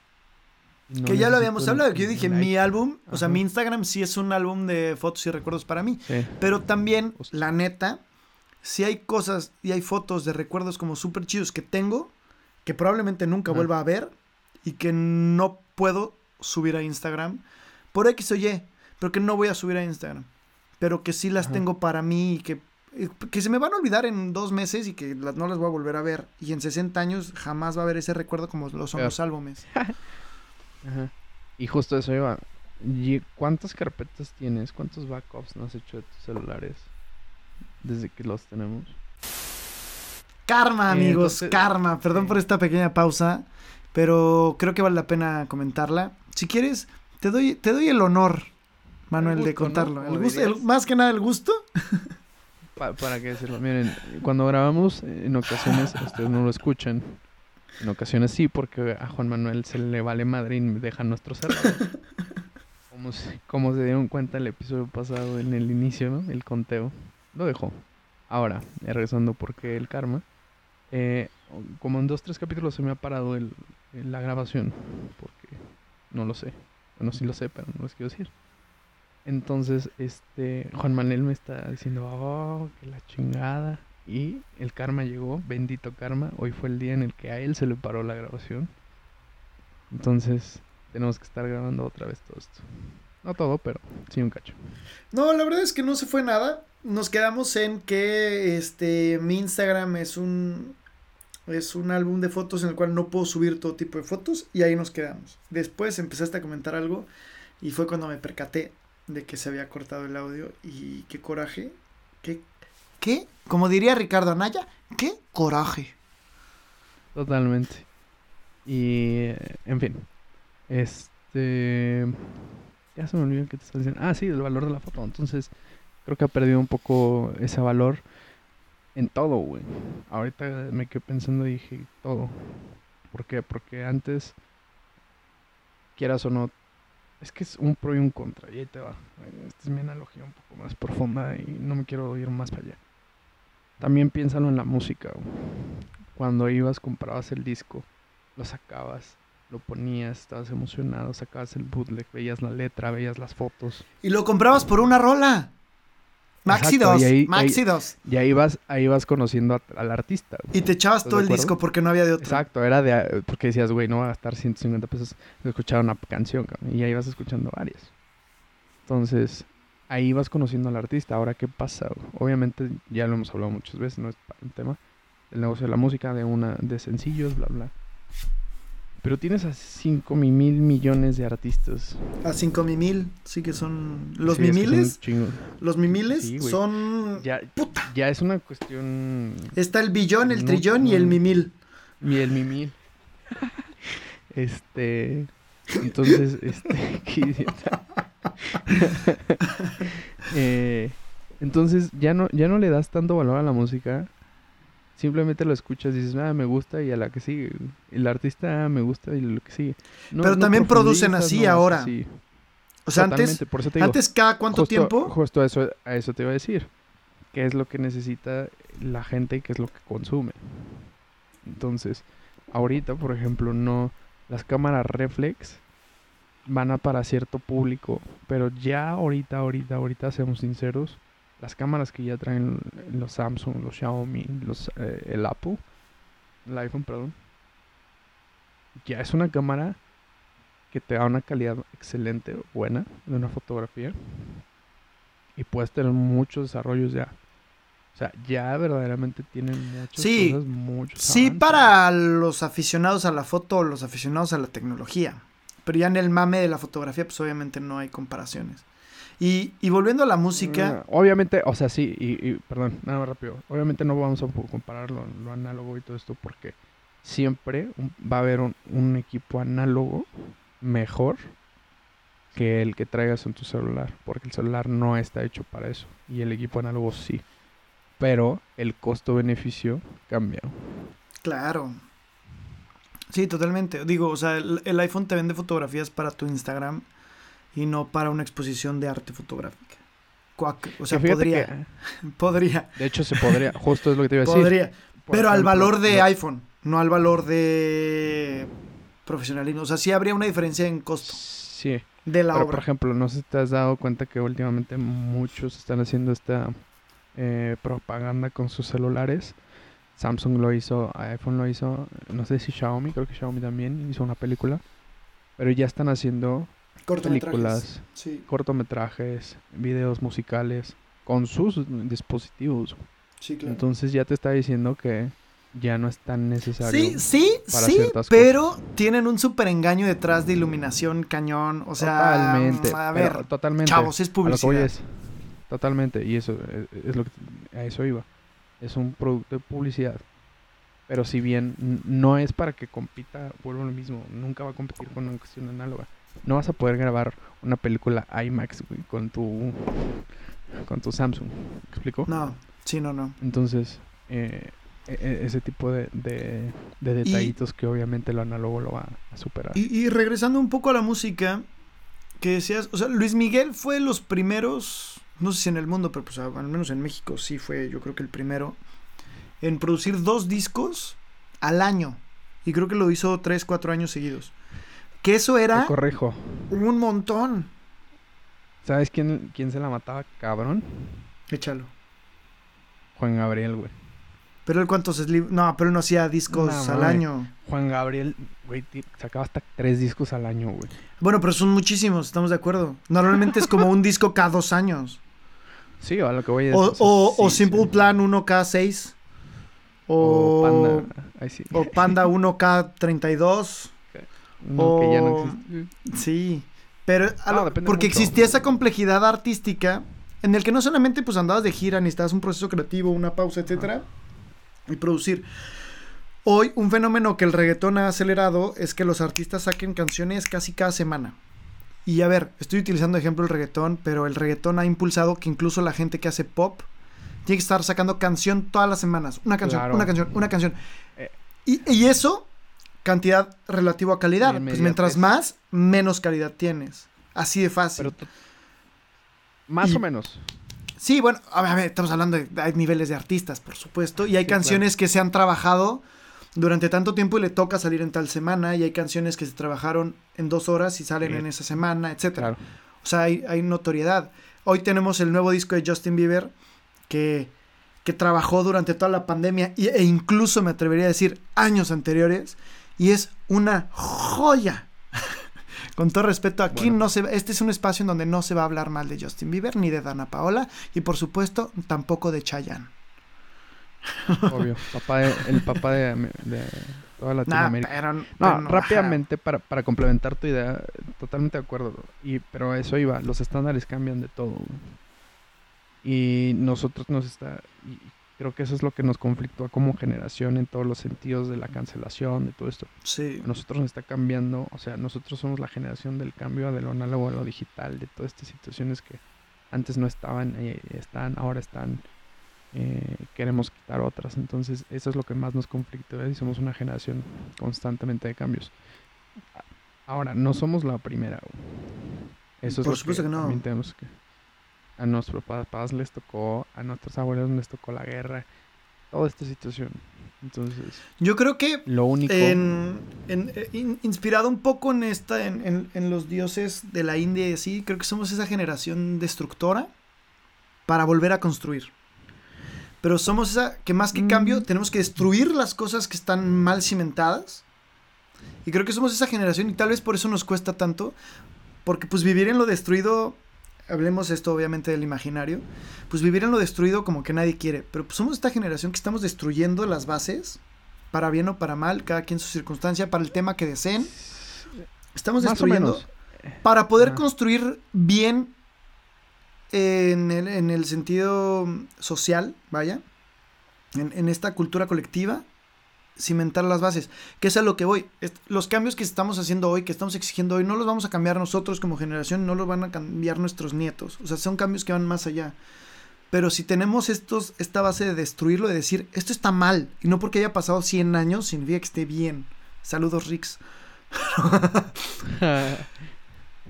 que ya lo habíamos hablado, que yo dije, mi álbum, o sea, mi Instagram sí es un álbum de fotos y recuerdos para mí. Pero también, la neta, si hay cosas y hay fotos de recuerdos como súper chidos que tengo, que probablemente nunca vuelva a ver y que no puedo subir a Instagram por X o Y, pero que no voy a subir a Instagram. Pero que sí las tengo para mí y que eh, que se me van a olvidar en dos meses y que no las voy a volver a ver. Y en 60 años jamás va a haber ese recuerdo como lo son los álbumes. <laughs> Y justo eso iba. ¿Cuántas carpetas tienes? ¿Cuántos backups no has hecho de tus celulares desde que los tenemos? Karma, amigos, karma. Perdón por esta pequeña pausa, pero creo que vale la pena comentarla. Si quieres, te doy, te doy el honor, Manuel, de contarlo. El gusto, más que nada el gusto. para qué decirlo. Miren, cuando grabamos, en ocasiones <laughs> ustedes no lo escuchan. En ocasiones sí, porque a Juan Manuel se le vale madre y deja nuestro servidor. <laughs> Como, como se dieron cuenta el episodio pasado en el inicio, ¿no? El conteo. Lo dejó. Ahora, eh, regresando porque el karma. Eh, como en dos, tres capítulos se me ha parado el, la grabación. Porque no lo sé. Bueno, sí lo sé, pero no les quiero decir. Entonces, este, Juan Manuel me está diciendo, oh, que la chingada. Y el karma llegó, bendito karma. Hoy fue el día en el que a él se le paró la grabación. Entonces, tenemos que estar grabando otra vez todo esto. No todo, pero sí un cacho. No, la verdad es que no se fue nada. Nos quedamos en que este mi Instagram es un es un álbum de fotos en el cual no puedo subir todo tipo de fotos y ahí nos quedamos. Después empezaste a comentar algo y fue cuando me percaté de que se había cortado el audio y qué coraje, qué, qué, como diría Ricardo Anaya, qué coraje. Totalmente. Y, en fin, este... Ya se me olvidó que te estás diciendo. Ah, sí, el valor de la foto. Entonces, creo que ha perdido un poco ese valor en todo, güey. Ahorita me quedé pensando y dije todo. ¿Por qué? Porque antes, quieras o no, es que es un pro y un contra, y ahí te va. Esta es mi analogía un poco más profunda y no me quiero ir más allá. También piénsalo en la música. Cuando ibas, comprabas el disco, lo sacabas, lo ponías, estabas emocionado, sacabas el bootleg, veías la letra, veías las fotos. Y lo comprabas por una rola. Maxi 2, Maxi 2. Y ahí vas, ahí vas conociendo al artista. Y te echabas todo el disco porque no había de otro. Exacto, era de porque decías, güey, no va a gastar 150 pesos escuchar una canción, y ahí vas escuchando varias. Entonces, ahí vas conociendo al artista. Ahora, ¿qué pasa? Obviamente, ya lo hemos hablado muchas veces, no es un tema. El negocio de la música, de una, de sencillos, bla, bla. Pero tienes a 5 mil millones de artistas. A 5 mil, sí que son. Los Sí, es que son mimiles. Los mimiles Sí, son. Ya, ya es una cuestión. Está el billón, el No, trillón y el mimil. Y el mimil. <laughs> este. Entonces, <laughs> este. qué idiota. <laughs> Eh, entonces, ya no, ya no le das tanto valor a la música. Simplemente lo escuchas y dices, ah, me gusta y a la que sigue. El artista ah, me gusta y lo que sigue. No- Pero no también producen así no ahora. así. O sea, antes, por eso te digo, antes cada cuánto justo- tiempo. Justo a eso, a eso te iba a decir. ¿Qué es lo que necesita la gente y qué es lo que consume? Entonces, ahorita, por ejemplo, no. Las cámaras reflex van a para cierto público. Pero ya ahorita, ahorita, ahorita, seamos sinceros. Las cámaras que ya traen los Samsung, los Xiaomi, los, eh, el Apple, el iPhone, perdón. Ya es una cámara que te da una calidad excelente, buena, de una fotografía. Y puedes tener muchos desarrollos ya. O sea, ya verdaderamente tienen muchas Sí, cosas, muchos Sí, avances. para los aficionados a la foto los aficionados a la tecnología. Pero ya en el mame de la fotografía, pues obviamente no hay comparaciones. Y, y volviendo a la música, Mm, Obviamente, o sea, sí, y, y, perdón, nada más rápido. Obviamente no vamos a comparar lo, lo análogo y todo esto porque siempre va a haber un, un equipo análogo mejor que el que traigas en tu celular, porque el celular no está hecho para eso y el equipo análogo sí. Pero el costo-beneficio cambia. claro. Sí, totalmente. Digo, o sea, el, el iPhone te vende fotografías para tu Instagram y no para una exposición de arte fotográfica. Cuac, o sea, podría, que, <laughs> podría, de hecho, se podría, justo es lo que te iba a decir. podría. Por Pero al valor de no- iPhone, no al valor de profesionalismo. O sea, sí habría una diferencia en costo Sí. de la Pero, por ejemplo, no sé si te has dado cuenta que últimamente muchos están haciendo esta eh, propaganda con sus celulares. Samsung lo hizo, iPhone lo hizo, no sé si Xiaomi, creo que Xiaomi también hizo una película. Pero ya están haciendo. Películas, Sí, cortometrajes, videos musicales con sus dispositivos. sí, claro. Entonces ya te está diciendo que ya no es tan necesario. Sí, sí, para sí, pero tienen un súper engaño detrás de iluminación cañón. O sea, totalmente. a pero ver, totalmente. chavos, es A lo que voy publicidad. es, totalmente, y eso eh, es, lo que a eso iba. Es un producto de publicidad. Pero si bien no es para que compita, vuelvo a lo mismo, nunca va a competir con una cuestión análoga. No vas a poder grabar una película IMAX güey, con tu con tu Samsung. ¿Me explico? No, sí, no, no. Entonces, eh, e- e- ese tipo de, de, de detallitos que obviamente lo análogo lo va a superar. Y, y regresando un poco a la música, que decías, o sea, Luis Miguel fue los primeros, no sé si en el mundo, pero pues al menos en México sí fue, yo creo que el primero, en producir dos discos al año. Y creo que lo hizo tres, cuatro años seguidos. Que eso Te era corrijo. un montón. ¿Sabes quién, quién se la mataba, cabrón? Échalo. Juan Gabriel, güey. Pero él cuántos sli- No, pero él no hacía discos al año. Juan Gabriel, güey, sacaba hasta tres discos al año, güey. Bueno, pero son muchísimos, estamos de acuerdo. Normalmente es como un disco cada dos años. Sí, a lo que voy es... O, sea, o- o sí, Simple sí. Plan 1K6. O, O Panda. Ay, sí. o Panda 1K32. No, que ya no o- existe. Sí. Pero a No, lo- depende porque mucho. existía esa complejidad artística en el que no solamente pues andabas de gira, necesitabas un proceso creativo, una pausa, etcétera, y producir. Hoy un fenómeno que el reggaetón ha acelerado es que los artistas saquen canciones casi cada semana. Y a ver, estoy utilizando ejemplo el reggaetón, pero el reggaetón ha impulsado que incluso la gente que hace pop tiene que estar sacando canción todas las semanas. Una canción, Claro. una canción, una canción. Eh. Y, y eso, cantidad relativo a calidad. Pues mientras más, menos calidad tienes. Así de fácil. Pero más Y- o menos. Sí, bueno, a ver, a ver, estamos hablando de hay niveles de artistas, por supuesto, y hay Sí, canciones que se han trabajado durante tanto tiempo y le toca salir en tal semana, y hay canciones que se trabajaron en dos horas y salen en esa semana, etcétera. Claro. O sea, hay, hay notoriedad. Hoy tenemos el nuevo disco de Justin Bieber que, que trabajó durante toda la pandemia y- e incluso me atrevería a decir años anteriores y es una joya. <laughs> Con todo respeto, aquí Bueno. no se este es un espacio en donde no se va a hablar mal de Justin Bieber ni de Dana Paola y por supuesto tampoco de Chayanne. <laughs> Obvio, papá de- el papá de, de toda Nah, Latinoamérica. pero, No, pero no, rápidamente para, para complementar tu idea, totalmente de acuerdo. Y, pero eso iba, los estándares cambian de todo. Y nosotros nos está, y creo que eso es lo que nos conflictúa como generación en todos los sentidos de la cancelación, de todo esto. Sí. Nosotros nos está cambiando, o sea, nosotros somos la generación del cambio de lo análogo a lo digital, de todas estas situaciones que antes no estaban, eh, están, ahora están, eh, queremos quitar otras. Entonces, eso es lo que más nos conflictúa y somos una generación constantemente de cambios. Ahora, no somos la primera. Eso es Por lo supuesto que no. tenemos que... A nuestros papás les tocó, a nuestros abuelos les tocó la guerra, toda esta situación. Entonces, Yo creo que lo único... en, en- eh, in- inspirado un poco en esta, en, en- en los dioses de la India y así, creo que somos esa generación destructora para volver a construir. Pero somos esa que más que cambio Mm. tenemos que destruir las cosas que están mal cimentadas. Y creo que somos esa generación y tal vez por eso nos cuesta tanto. Porque pues vivir en lo destruido, hablemos esto obviamente del imaginario, pues vivir en lo destruido como que nadie quiere. Pero pues somos esta generación que estamos destruyendo las bases, para bien o para mal, cada quien su circunstancia, para el tema que deseen. Estamos Más destruyendo para poder construir bien en el, en el sentido social, vaya, en, en esta cultura colectiva, cimentar las bases, que es a lo que voy. Los cambios que estamos haciendo hoy, que estamos exigiendo hoy, no los vamos a cambiar nosotros como generación, no los van a cambiar nuestros nietos. O sea, son cambios que van más allá. Pero si tenemos estos, esta base de destruirlo, de decir, esto está mal, y no porque haya pasado 100 años, significa que esté bien. Saludos, Rix. <laughs>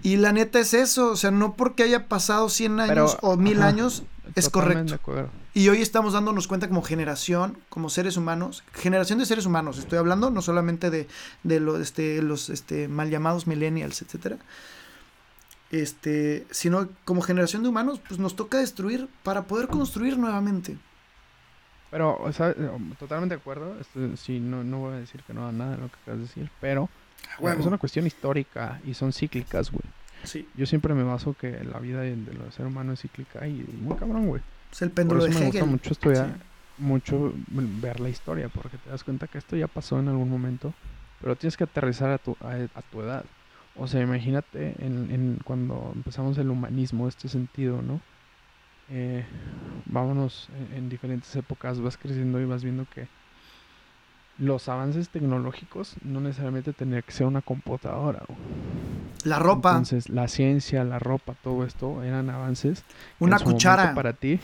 Y la neta es eso, o sea, no porque haya pasado 100 años Pero, o 1000 ajá. años, es correcto. Y hoy estamos dándonos cuenta como generación, como seres humanos, generación de seres humanos, estoy hablando no solamente de, de lo- este, los este, mal llamados millennials, etcétera, este, sino como generación de humanos, pues nos toca destruir para poder construir nuevamente. Pero, o sea, eh, totalmente de acuerdo. Esto, sí, no, no voy a decir que no haga nada de lo que acabas de decir, pero Huevo. es una cuestión histórica y son cíclicas, güey. Sí, Yo siempre me baso que la vida de, de los seres humanos es cíclica y muy cabrón, güey. es el Por péndulo eso de me gusta Hegel. mucho estudiar, Sí. mucho ver la historia, porque te das cuenta que esto ya pasó en algún momento, pero tienes que aterrizar a tu, a, a tu edad. O sea, imagínate en, en cuando empezamos el humanismo, este sentido, ¿no? Eh, vámonos en, en diferentes épocas, vas creciendo y vas viendo que los avances tecnológicos no necesariamente tendría que ser una computadora. güey. La ropa, Entonces, la ciencia, la ropa, todo esto eran avances una cuchara, para ti.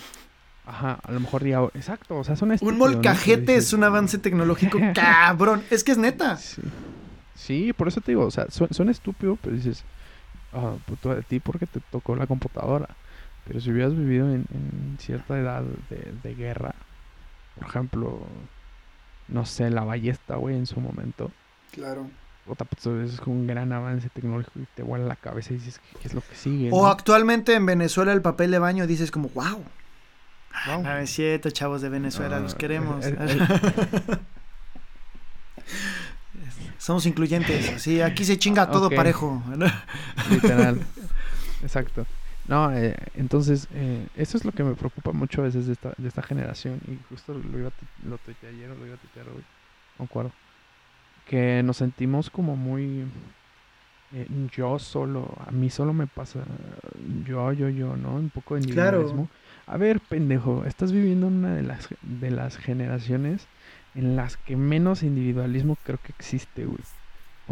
Ajá, a lo mejor ya, exacto, o sea, son un molcajete es un avance tecnológico <laughs> cabrón, es que es neta. Sí. Sí, por eso te digo, o sea, suena, estúpido, pero dices, ah, puto de ti porque te tocó la computadora. Pero si hubieras vivido en, en cierta edad de, de guerra, por ejemplo, no sé, la ballesta, güey, en su momento, Claro. puta, pues es un gran avance tecnológico y te vuela la cabeza y dices, ¿qué, es lo que sigue? O no? actualmente en Venezuela el papel de baño dices como, wow. Wow. No es cierto, chavos de Venezuela, los Ah, queremos. eh, eh, <laughs> Somos incluyentes, sí, aquí se chinga todo Ok. parejo. Literal. <laughs> Exacto. No, eh, entonces, eh, eso es lo que me preocupa mucho a veces de esta, de esta generación. Y justo lo iba a lo tuiteé ayer o lo iba a tuitear hoy. No acuerdo. Que nos sentimos como muy. eh, yo solo, a mí solo me pasa. Yo, yo, yo, ¿no? Un poco de Claro. individualismo. A ver, pendejo, estás viviendo en una de las, de las generaciones en las que menos individualismo creo que existe, güey.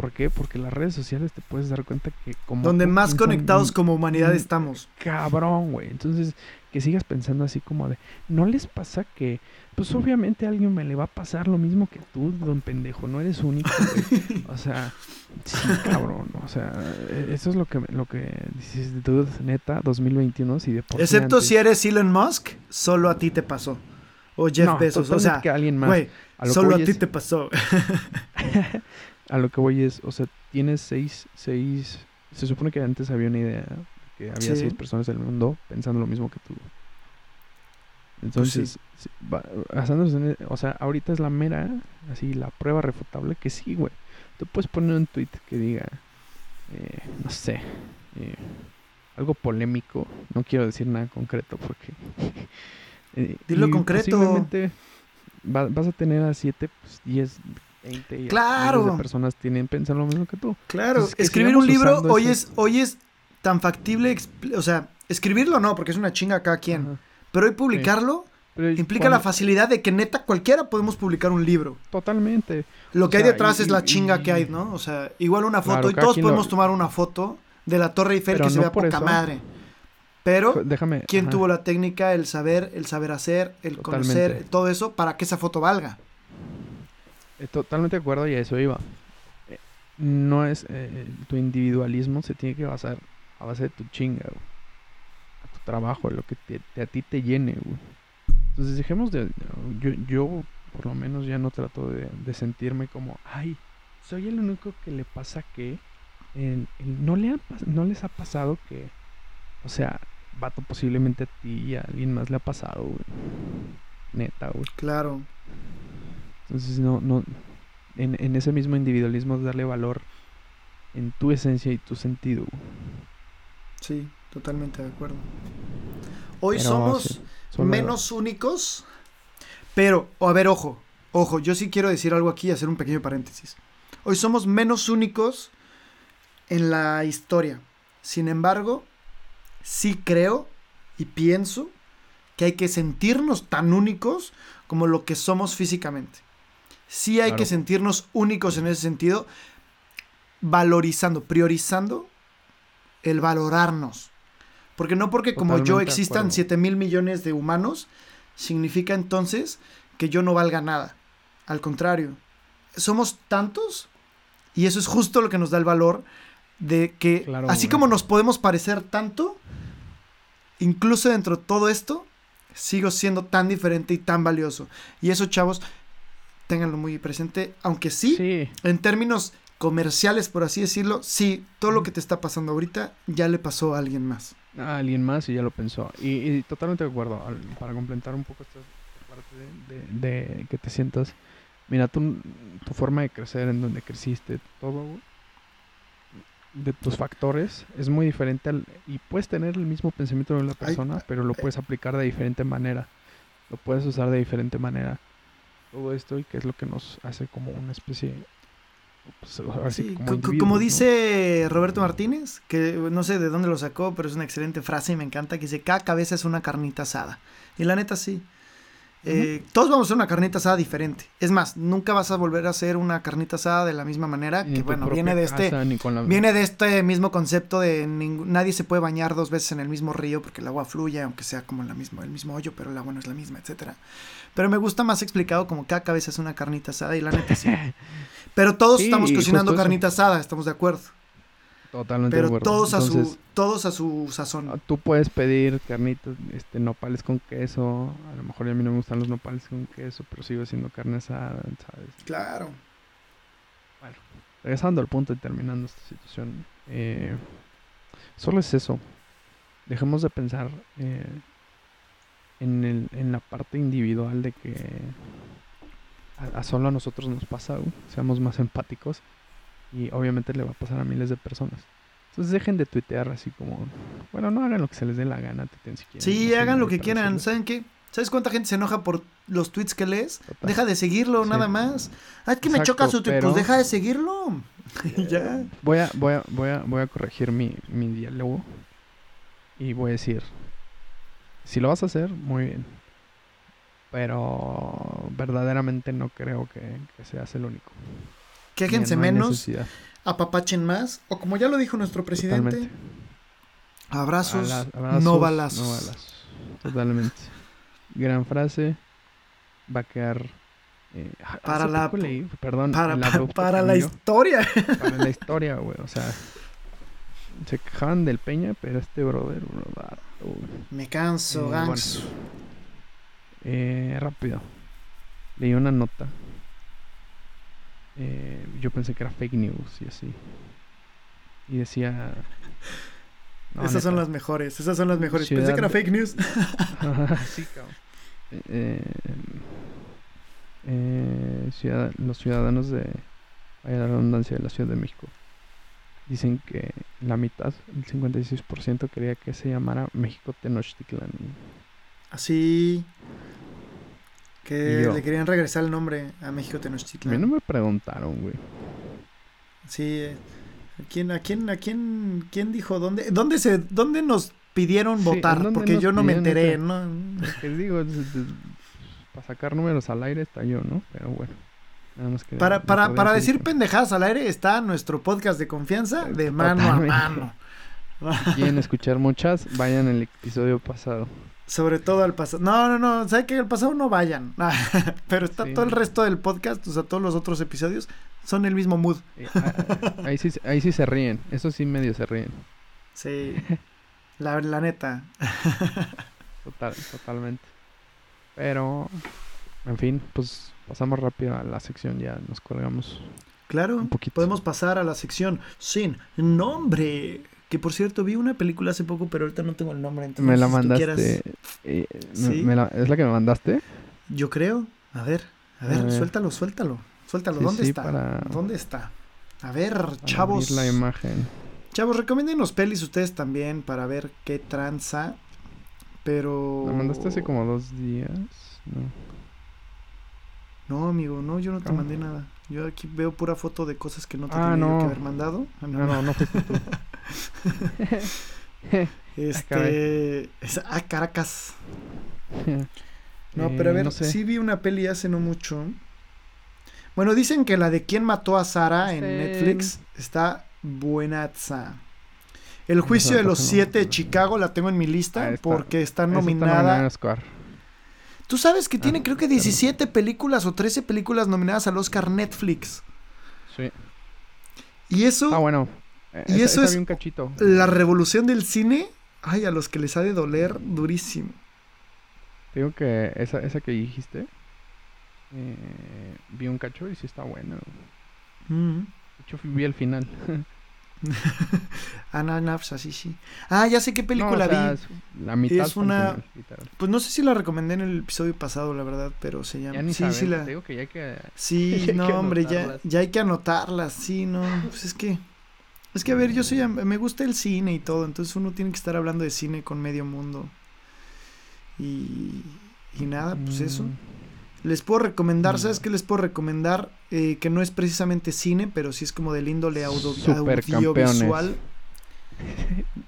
¿Por qué? Porque las redes sociales te puedes dar cuenta que como... Donde más conectados como humanidad estamos. Cabrón, güey. Entonces, que sigas pensando así como de... ¿No les pasa que... Pues obviamente a alguien me le va a pasar lo mismo que tú, don pendejo. No eres único, güey. <laughs> O sea, sí, cabrón. O sea, eh, eso es lo que, lo que dices, dude, neta, 2021, si de por Excepto antes- si eres Elon Musk, solo a ti te pasó. O Jeff No, Bezos, o sea, que alguien más. A solo a ti es- te pasó. <laughs> <laughs> a lo que voy es, o sea, tienes seis, seis, se supone que antes había una idea que había Sí. seis personas del mundo pensando lo mismo que tú. Entonces, sí, va- basándose en e- o sea, ahorita es la mera, así, la prueba refutable que sí, güey. Tú puedes poner un tweet que diga, eh, no sé, eh, algo polémico, no quiero decir nada concreto porque... <laughs> eh, Dilo concreto. posiblemente va- vas a tener a 7, pues 10, 20 y Claro. de personas tienen pensar lo mismo que tú. Claro, Entonces, escribir un libro hoy ese- es, hoy es tan factible, o sea, escribirlo no, porque es una chinga cada quien, Ajá. pero hoy publicarlo Pero implica cuando- la facilidad de que neta cualquiera podemos publicar un libro. Totalmente. Lo O que hay detrás y- es la y- chinga que hay, ¿no? O sea, igual una foto, Claro, y todos lo- podemos tomar una foto de la Torre Eiffel Pero que se vea por poca eso. madre. Pero, Déjame. ¿quién ajá. tuvo la técnica, el saber, el saber hacer, el conocer, todo eso para que esa foto valga? Eh, Totalmente de acuerdo y a eso iba. Eh, No es. eh, tu individualismo se tiene que basar a base de tu chinga. A tu trabajo, lo que te- a ti te llene, güey. Entonces dejemos de. Yo, yo, por lo menos, ya no trato de, sentirme como. Ay, soy el único que le pasa que. no, le no les ha pasado que. O sea, vato, posiblemente a ti y a alguien más le ha pasado, güey. Neta, güey. Claro. Entonces, no, no, en, en ese mismo individualismo darle valor en tu esencia y tu sentido. Sí, totalmente de acuerdo. Hoy Pero somos sí, menos únicos, pero, a ver, ojo, ojo, yo sí quiero decir algo aquí y hacer un pequeño paréntesis. Hoy somos menos únicos en la historia. Sin embargo, sí creo y pienso que hay que sentirnos tan únicos como lo que somos físicamente. Sí hay Claro. que sentirnos únicos en ese sentido, valorizando, priorizando el valorarnos. Porque no porque como yo existan acuerdo. 7 mil millones de humanos, significa entonces que yo no valga nada. Al contrario, somos tantos y eso es justo lo que nos da el valor de que Claro, así como nos podemos parecer tanto, incluso dentro de todo esto, sigo siendo tan diferente y tan valioso. Y eso, chavos, ténganlo muy presente, aunque sí, Sí, en términos comerciales, por así decirlo, sí, todo lo que te está pasando ahorita ya le pasó a alguien más. a alguien más y ya lo pensó. Y, y totalmente de acuerdo. para complementar un poco esta parte de, de- de que te sientas. Mira, tu, tu forma de crecer, en donde creciste, todo, de tus factores es muy diferente al, y puedes tener el mismo pensamiento de la persona, pero lo puedes aplicar de diferente manera. Lo puedes usar de diferente manera. Todo esto y que es lo que nos hace como una especie pues, sí como ¿no? dice Roberto Martínez, que no sé de dónde lo sacó, pero es una excelente frase y me encanta, que dice, cada cabeza es una carnita asada. Y la neta sí. Eh, Todos vamos a hacer una carnita asada diferente. Es más, nunca vas a volver a hacer una carnita asada de la misma manera, Ni que bueno, viene de este... casa, la- Viene de este mismo concepto de ningú- nadie se puede bañar dos veces en el mismo río porque el agua fluye, aunque sea como la misma, el mismo hoyo, pero el agua no es la misma, etcétera. Pero me gusta más explicado como cada cabeza es una carnita asada y la neta sí. <laughs> Pero todos Sí, estamos cocinando carnita asada, estamos de acuerdo. Totalmente de Pero acuerdo. todos a su todos a su sazón. ah, Tú puedes pedir carnitas, este, nopales con queso. A lo mejor a mí no me gustan los nopales con queso, pero sigo haciendo carne asada, ¿sabes? Claro. Regresando al punto y terminando esta situación. eh, solo es eso. Dejemos de pensar eh, en, el, en la parte individual de que a, a solo a nosotros nos pasa. Seamos más empáticos. Y obviamente le va a pasar a miles de personas. Entonces dejen de tuitear así como... Bueno, no hagan lo que se les dé la gana. tuiteen si quieren, Sí, no hagan lo que quieran. ¿Saben qué? ¿Sabes cuánta gente se enoja por los tweets que lees? Total. Deja de seguirlo, Sí. nada más. Ah, es que me choca su tweet. pero- Pues deja de seguirlo. <laughs> Ya. Voy a, voy a, voy a, voy a corregir mi, mi diálogo y voy a decir, si lo vas a hacer, muy bien. Pero verdaderamente no creo que, que seas el único. Quéjense No menos, necesidad, apapachen más. O como ya lo dijo nuestro presidente, totalmente. abrazos, Abra- abrazos, no balazos. no balazos. Totalmente. Gran frase. Va a quedar... eh, hace Para la poco po- leí, perdón, Para, el para, abrupto para la cambio. historia. para la <laughs> historia, güey. O sea, se quejaban del Peña, pero este brother, bro. Me canso, Eh, ganso. Eh, rápido. Leí una nota. Eh, yo pensé que era fake news y así. Y decía. <laughs> No, esas son las mejores, esas son las mejores. Pensé que era fake news. <laughs> <laughs> sí, cabrón. Eh, eh, ciudad- los ciudadanos de. Vaya la redundancia de la Ciudad de México. Dicen que la mitad, el 56%, quería que se llamara México Tenochtitlan. Así. Que yo. le querían regresar el nombre a México A mí no me preguntaron, güey. Sí. eh, ¿A quién, a quién, a quién, quién dijo dónde, dónde se, dónde nos pidieron Sí, votar? ¿en dónde Porque yo no me enteré? ¿no? Que digo, para sacar números al aire está yo, ¿no? Pero bueno. Nada más que Para, para, para decir pendejadas al aire está nuestro podcast de confianza de mano Totalmente. a mano. Si quieren escuchar muchas, vayan al episodio pasado. Sobre todo al pasado. No, no, no. ¿Sabe que al pasado no vayan? <laughs> Pero está Sí. todo el resto del podcast, o sea, todos los otros episodios son el mismo mood. Eh, ah, ahí, sí, ahí sí se ríen. Eso sí medio se ríen. Sí. La, la neta. <laughs> Total, totalmente. Pero, en fin, pues pasamos rápido a la sección. Ya nos colgamos. Claro. Un poquito. Podemos pasar a la sección sin nombre. Que por cierto, vi una película hace poco, pero ahorita no tengo el nombre. Entonces, Me la si tú mandaste. quieras- eh, me- Sí. me la- ¿Es la que me mandaste? Yo creo. A ver, a ver, A ver. suéltalo, suéltalo. Suéltalo. Sí, ¿Dónde sí, está? para- ¿Dónde está? A ver, Para chavos. la imagen. Chavos, recomiéndenos pelis ustedes también para ver qué tranza. Pero. La mandaste hace como dos días. No. No, amigo, no, yo no te ¿Cómo? mandé nada. Yo aquí veo pura foto de cosas que no te Ah, tenía no. que haber mandado. Ah, No, no, no fuiste tú. <laughs> Este. es- ah, Caracas. No, Eh, pero a ver, no sé. sí vi una peli hace no mucho. Bueno, dicen que la de quién mató a Sara en. Netflix está buenaza. El juicio de los siete de Chicago la tengo en mi lista Ah, está- porque está Esa nominada. Tú sabes que tiene Ah, creo que está 17 películas o 13 películas nominadas al Oscar Netflix. Sí. Y eso, Ah, bueno. Eh, Y esa- eso esa es un cachito. la revolución del cine, ay, a los que les ha de doler durísimo. Te Digo que esa, esa que dijiste. eh, vi un cacho y sí está buena. Mm. De hecho, vi el final. <laughs> <laughs> Ana Nafs, así sí. Ah, ya sé qué película No, o sea, vi. la mitad Es una-. Pues no sé si la recomendé en el episodio pasado, la verdad, pero se llama. Ya ni sí, sí la. digo que ya que... Sí, <laughs> hay que no, hombre, ya, ya hay que anotarlas, sí, no. Pues es que. Es que a ver, yo soy. Me gusta el cine y todo, entonces uno tiene que estar hablando de cine con medio mundo. Y. Y nada, pues eso. Les puedo recomendar, ¿sabes Mm. qué les puedo recomendar? Eh, que no es precisamente cine, pero sí es como del índole audio- audiovisual. <laughs>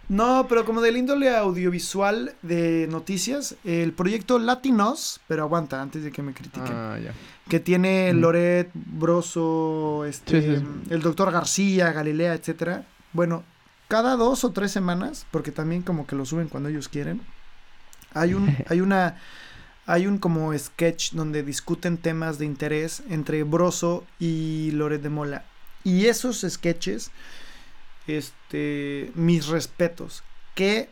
No, pero como del índole audiovisual de noticias, el proyecto Latinos, pero aguanta, antes de que me critiquen, Ah, ya. que tiene Mm. Loret, Broso, este, Sí, sí, sí. el doctor García, Galilea, etcétera. Bueno, cada dos o tres semanas, porque también como que lo suben cuando ellos quieren, hay un, <laughs> hay una, hay un como sketch donde discuten temas de interés entre Broso y Loret de Mola. Y esos sketches, este, mis respetos. Qué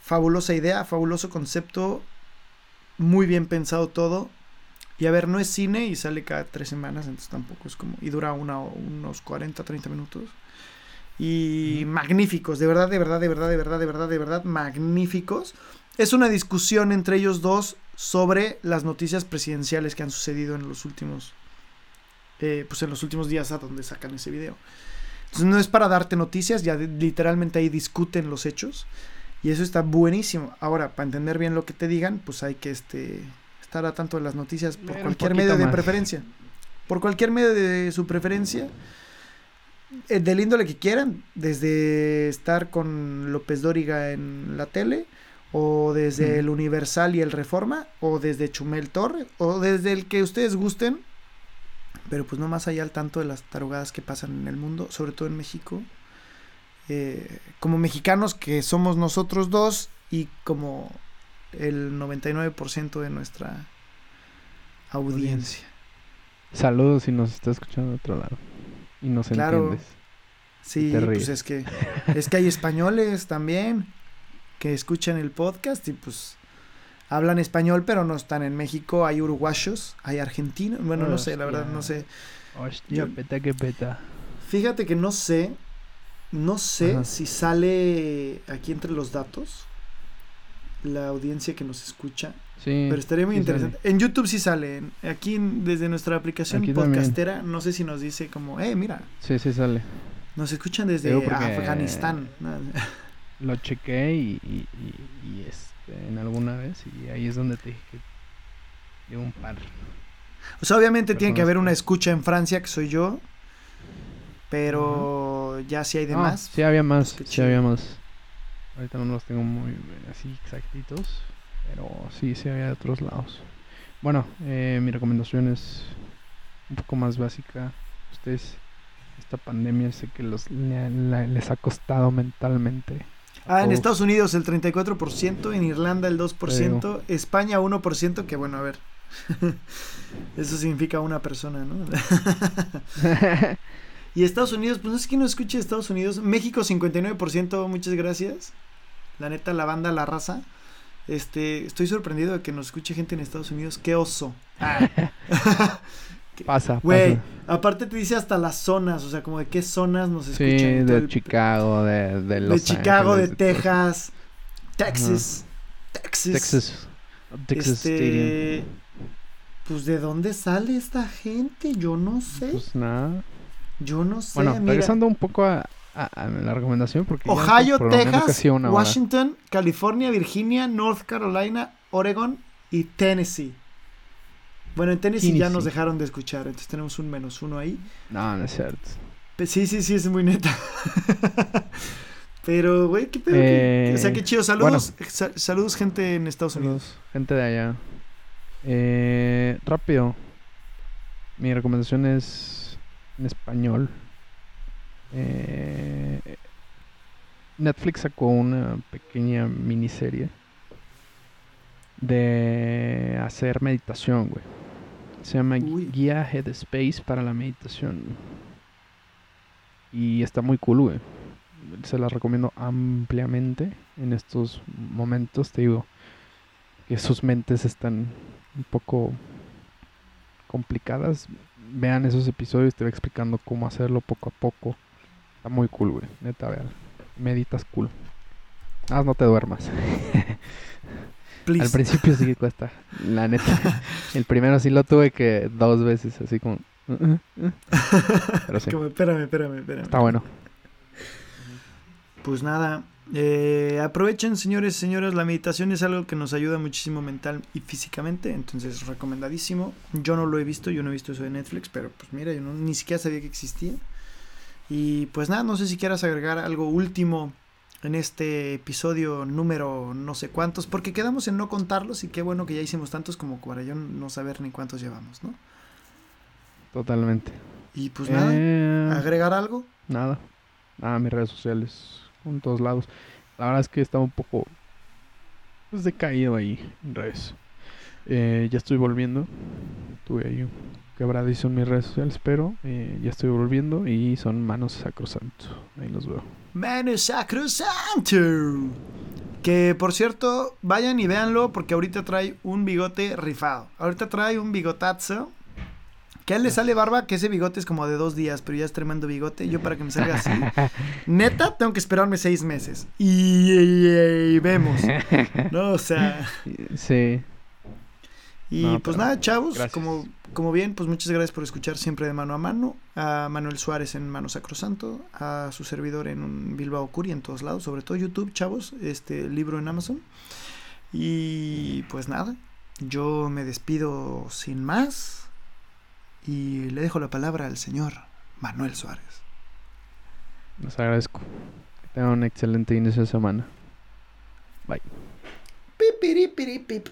fabulosa idea, fabuloso concepto, muy bien pensado todo. Y a ver, no es cine y sale cada tres semanas, entonces tampoco es como. Y dura una, unos 40, 30 minutos. Y magníficos, de verdad, de verdad, de verdad, de verdad, de verdad, de verdad, magníficos. Es una discusión entre ellos dos sobre las noticias presidenciales que han sucedido en los últimos. eh, pues en los últimos días a donde sacan ese video. Entonces no es para darte noticias, ya de- literalmente ahí discuten los hechos. Y eso está buenísimo. Ahora, para entender bien lo que te digan, pues hay que este, estar a tanto de las noticias por cualquier medio de preferencia. Por cualquier medio de su preferencia. eh, del índole que quieran. Desde estar con López Dóriga en la tele. O desde Ujú. el Universal y el Reforma. O desde Chumel Torres. O desde el que ustedes gusten. Pero pues no más allá al tanto de las tarugadas que pasan en el mundo. Sobre todo en México eh, como mexicanos que somos nosotros dos y como el 99% de nuestra audiencia. Saludos si nos está escuchando de otro lado. Y nos Claro. entiendes. Sí, pues es que es que hay españoles también <laughs> que escuchan el podcast y pues hablan español pero no están en México, hay uruguayos, hay argentinos, bueno, no sé, la verdad no sé. Hostia, Yo- peta que peta. Fíjate que no sé, no sé Ajá. si sale aquí entre los datos la audiencia que nos escucha. Sí. Pero estaría muy sí interesante. En YouTube sí sale. Aquí desde nuestra aplicación Aquí también. podcastera, no sé si nos dice como, eh, mira, Sí, sí sale. nos escuchan desde Afganistán. <laughs> No, Lo chequé y, y, y- y, este, en alguna vez y ahí es donde te dije que de un par. O sea, obviamente tiene que haber una escucha en Francia, que soy yo. Pero ya si hay No, demás. sí había más, sí había más. Ahorita no los tengo muy eh, así exactitos, pero sí, sí había de otros lados. Bueno, eh, mi recomendación es un poco más básica. Ustedes, esta pandemia sé que los, le- les ha costado mentalmente. Ah, en todos. Estados Unidos el 34%, en Irlanda el 2%, España 1%, que bueno, a ver. <laughs> Eso significa una persona, ¿no? <laughs> <laughs> y Estados Unidos, pues no sé quién nos escuche Estados Unidos. México 59%, muchas gracias. La neta, la banda, la raza. Este, estoy sorprendido de que nos escuche gente en Estados Unidos. Qué oso. Ah. Pasa, Güey, aparte te dice hasta las zonas, o sea, como de qué zonas nos escuchan. Sí, de el- Chicago, de, de de Los Chicago, de Ángeles, todo. Texas, Texas, Texas. Texas. Texas Stadium. este, pues de dónde sale esta gente, yo no sé, Pues nada. yo no sé. Bueno, mira. regresando un poco a, a- a la recomendación, porque Ohio, Texas, hora. Washington, California, Virginia, North Carolina, Oregon y Tennessee. Bueno, en Tennessee, ya nos dejaron de escuchar, entonces tenemos un menos uno ahí. No, no es cierto. Sí, sí, sí, es muy neta. <laughs> Pero, güey, qué pedo. Eh, qué- o sea, qué chido. Saludos, sa- saludos, gente en Estados Unidos. Saludos, gente de allá. Eh, rápido. Mi recomendación es en español. Eh, Netflix sacó una pequeña miniserie de hacer meditación, güey. Se llama Uy. Guía Headspace para la meditación. Y está muy cool, güey. Se la recomiendo ampliamente en estos momentos. Te digo que sus mentes están un poco complicadas. Vean esos episodios, te va explicando cómo hacerlo poco a poco. Está muy cool, güey. Neta, vean. Meditas cool. Más no te duermas. <laughs> Please. Al principio sí que cuesta, la neta. <laughs> El primero sí lo tuve que dos veces, así como... "Uh, uh, uh". Pero <laughs> sí, Como, espérame, espérame, espérame. está bueno. Pues nada, eh, aprovechen señores y señoras, la meditación es algo que nos ayuda muchísimo mental y físicamente, entonces recomendadísimo. Yo no lo he visto, yo no he visto eso de Netflix, pero pues mira, yo no- ni siquiera sabía que existía. Y pues nada, no sé si quieras agregar algo último en este episodio número no sé cuántos, porque quedamos en no contarlos y qué bueno que ya hicimos tantos como para yo no saber ni cuántos llevamos, ¿no? Totalmente. Y pues nada, Eh, agregar algo. Nada. Nada, mis redes sociales, en todos lados. La verdad es que estaba un poco pues, decaído ahí en redes. Eh, ya estoy volviendo. Tuve ahí un quebradizo en mis redes sociales, pero eh, ya estoy volviendo y son manos sacrosanto. Ahí los veo. Manu Sacrosanto. Que por cierto, vayan y véanlo porque ahorita trae un bigote rifado. Ahorita trae un bigotazo. Que a él le sale barba, que ese bigote es como de dos días, pero ya es tremendo bigote. Yo para que me salga así, <laughs> neta, tengo que esperarme seis meses. Y, y- y vemos. <laughs> No, o sea. Sí. Y No, pues nada, chavos, gracias. como, como bien, pues muchas gracias por escuchar siempre de mano a mano. A Manuel Suárez en Mano Sacrosanto, a su servidor en un Bilbao Curi en todos lados, sobre todo YouTube, chavos, este libro en Amazon. Y pues nada, yo me despido sin más y le dejo la palabra al señor Manuel Suárez. Les agradezco. Que tengan un excelente inicio de semana. Bye. Pipiripiripip.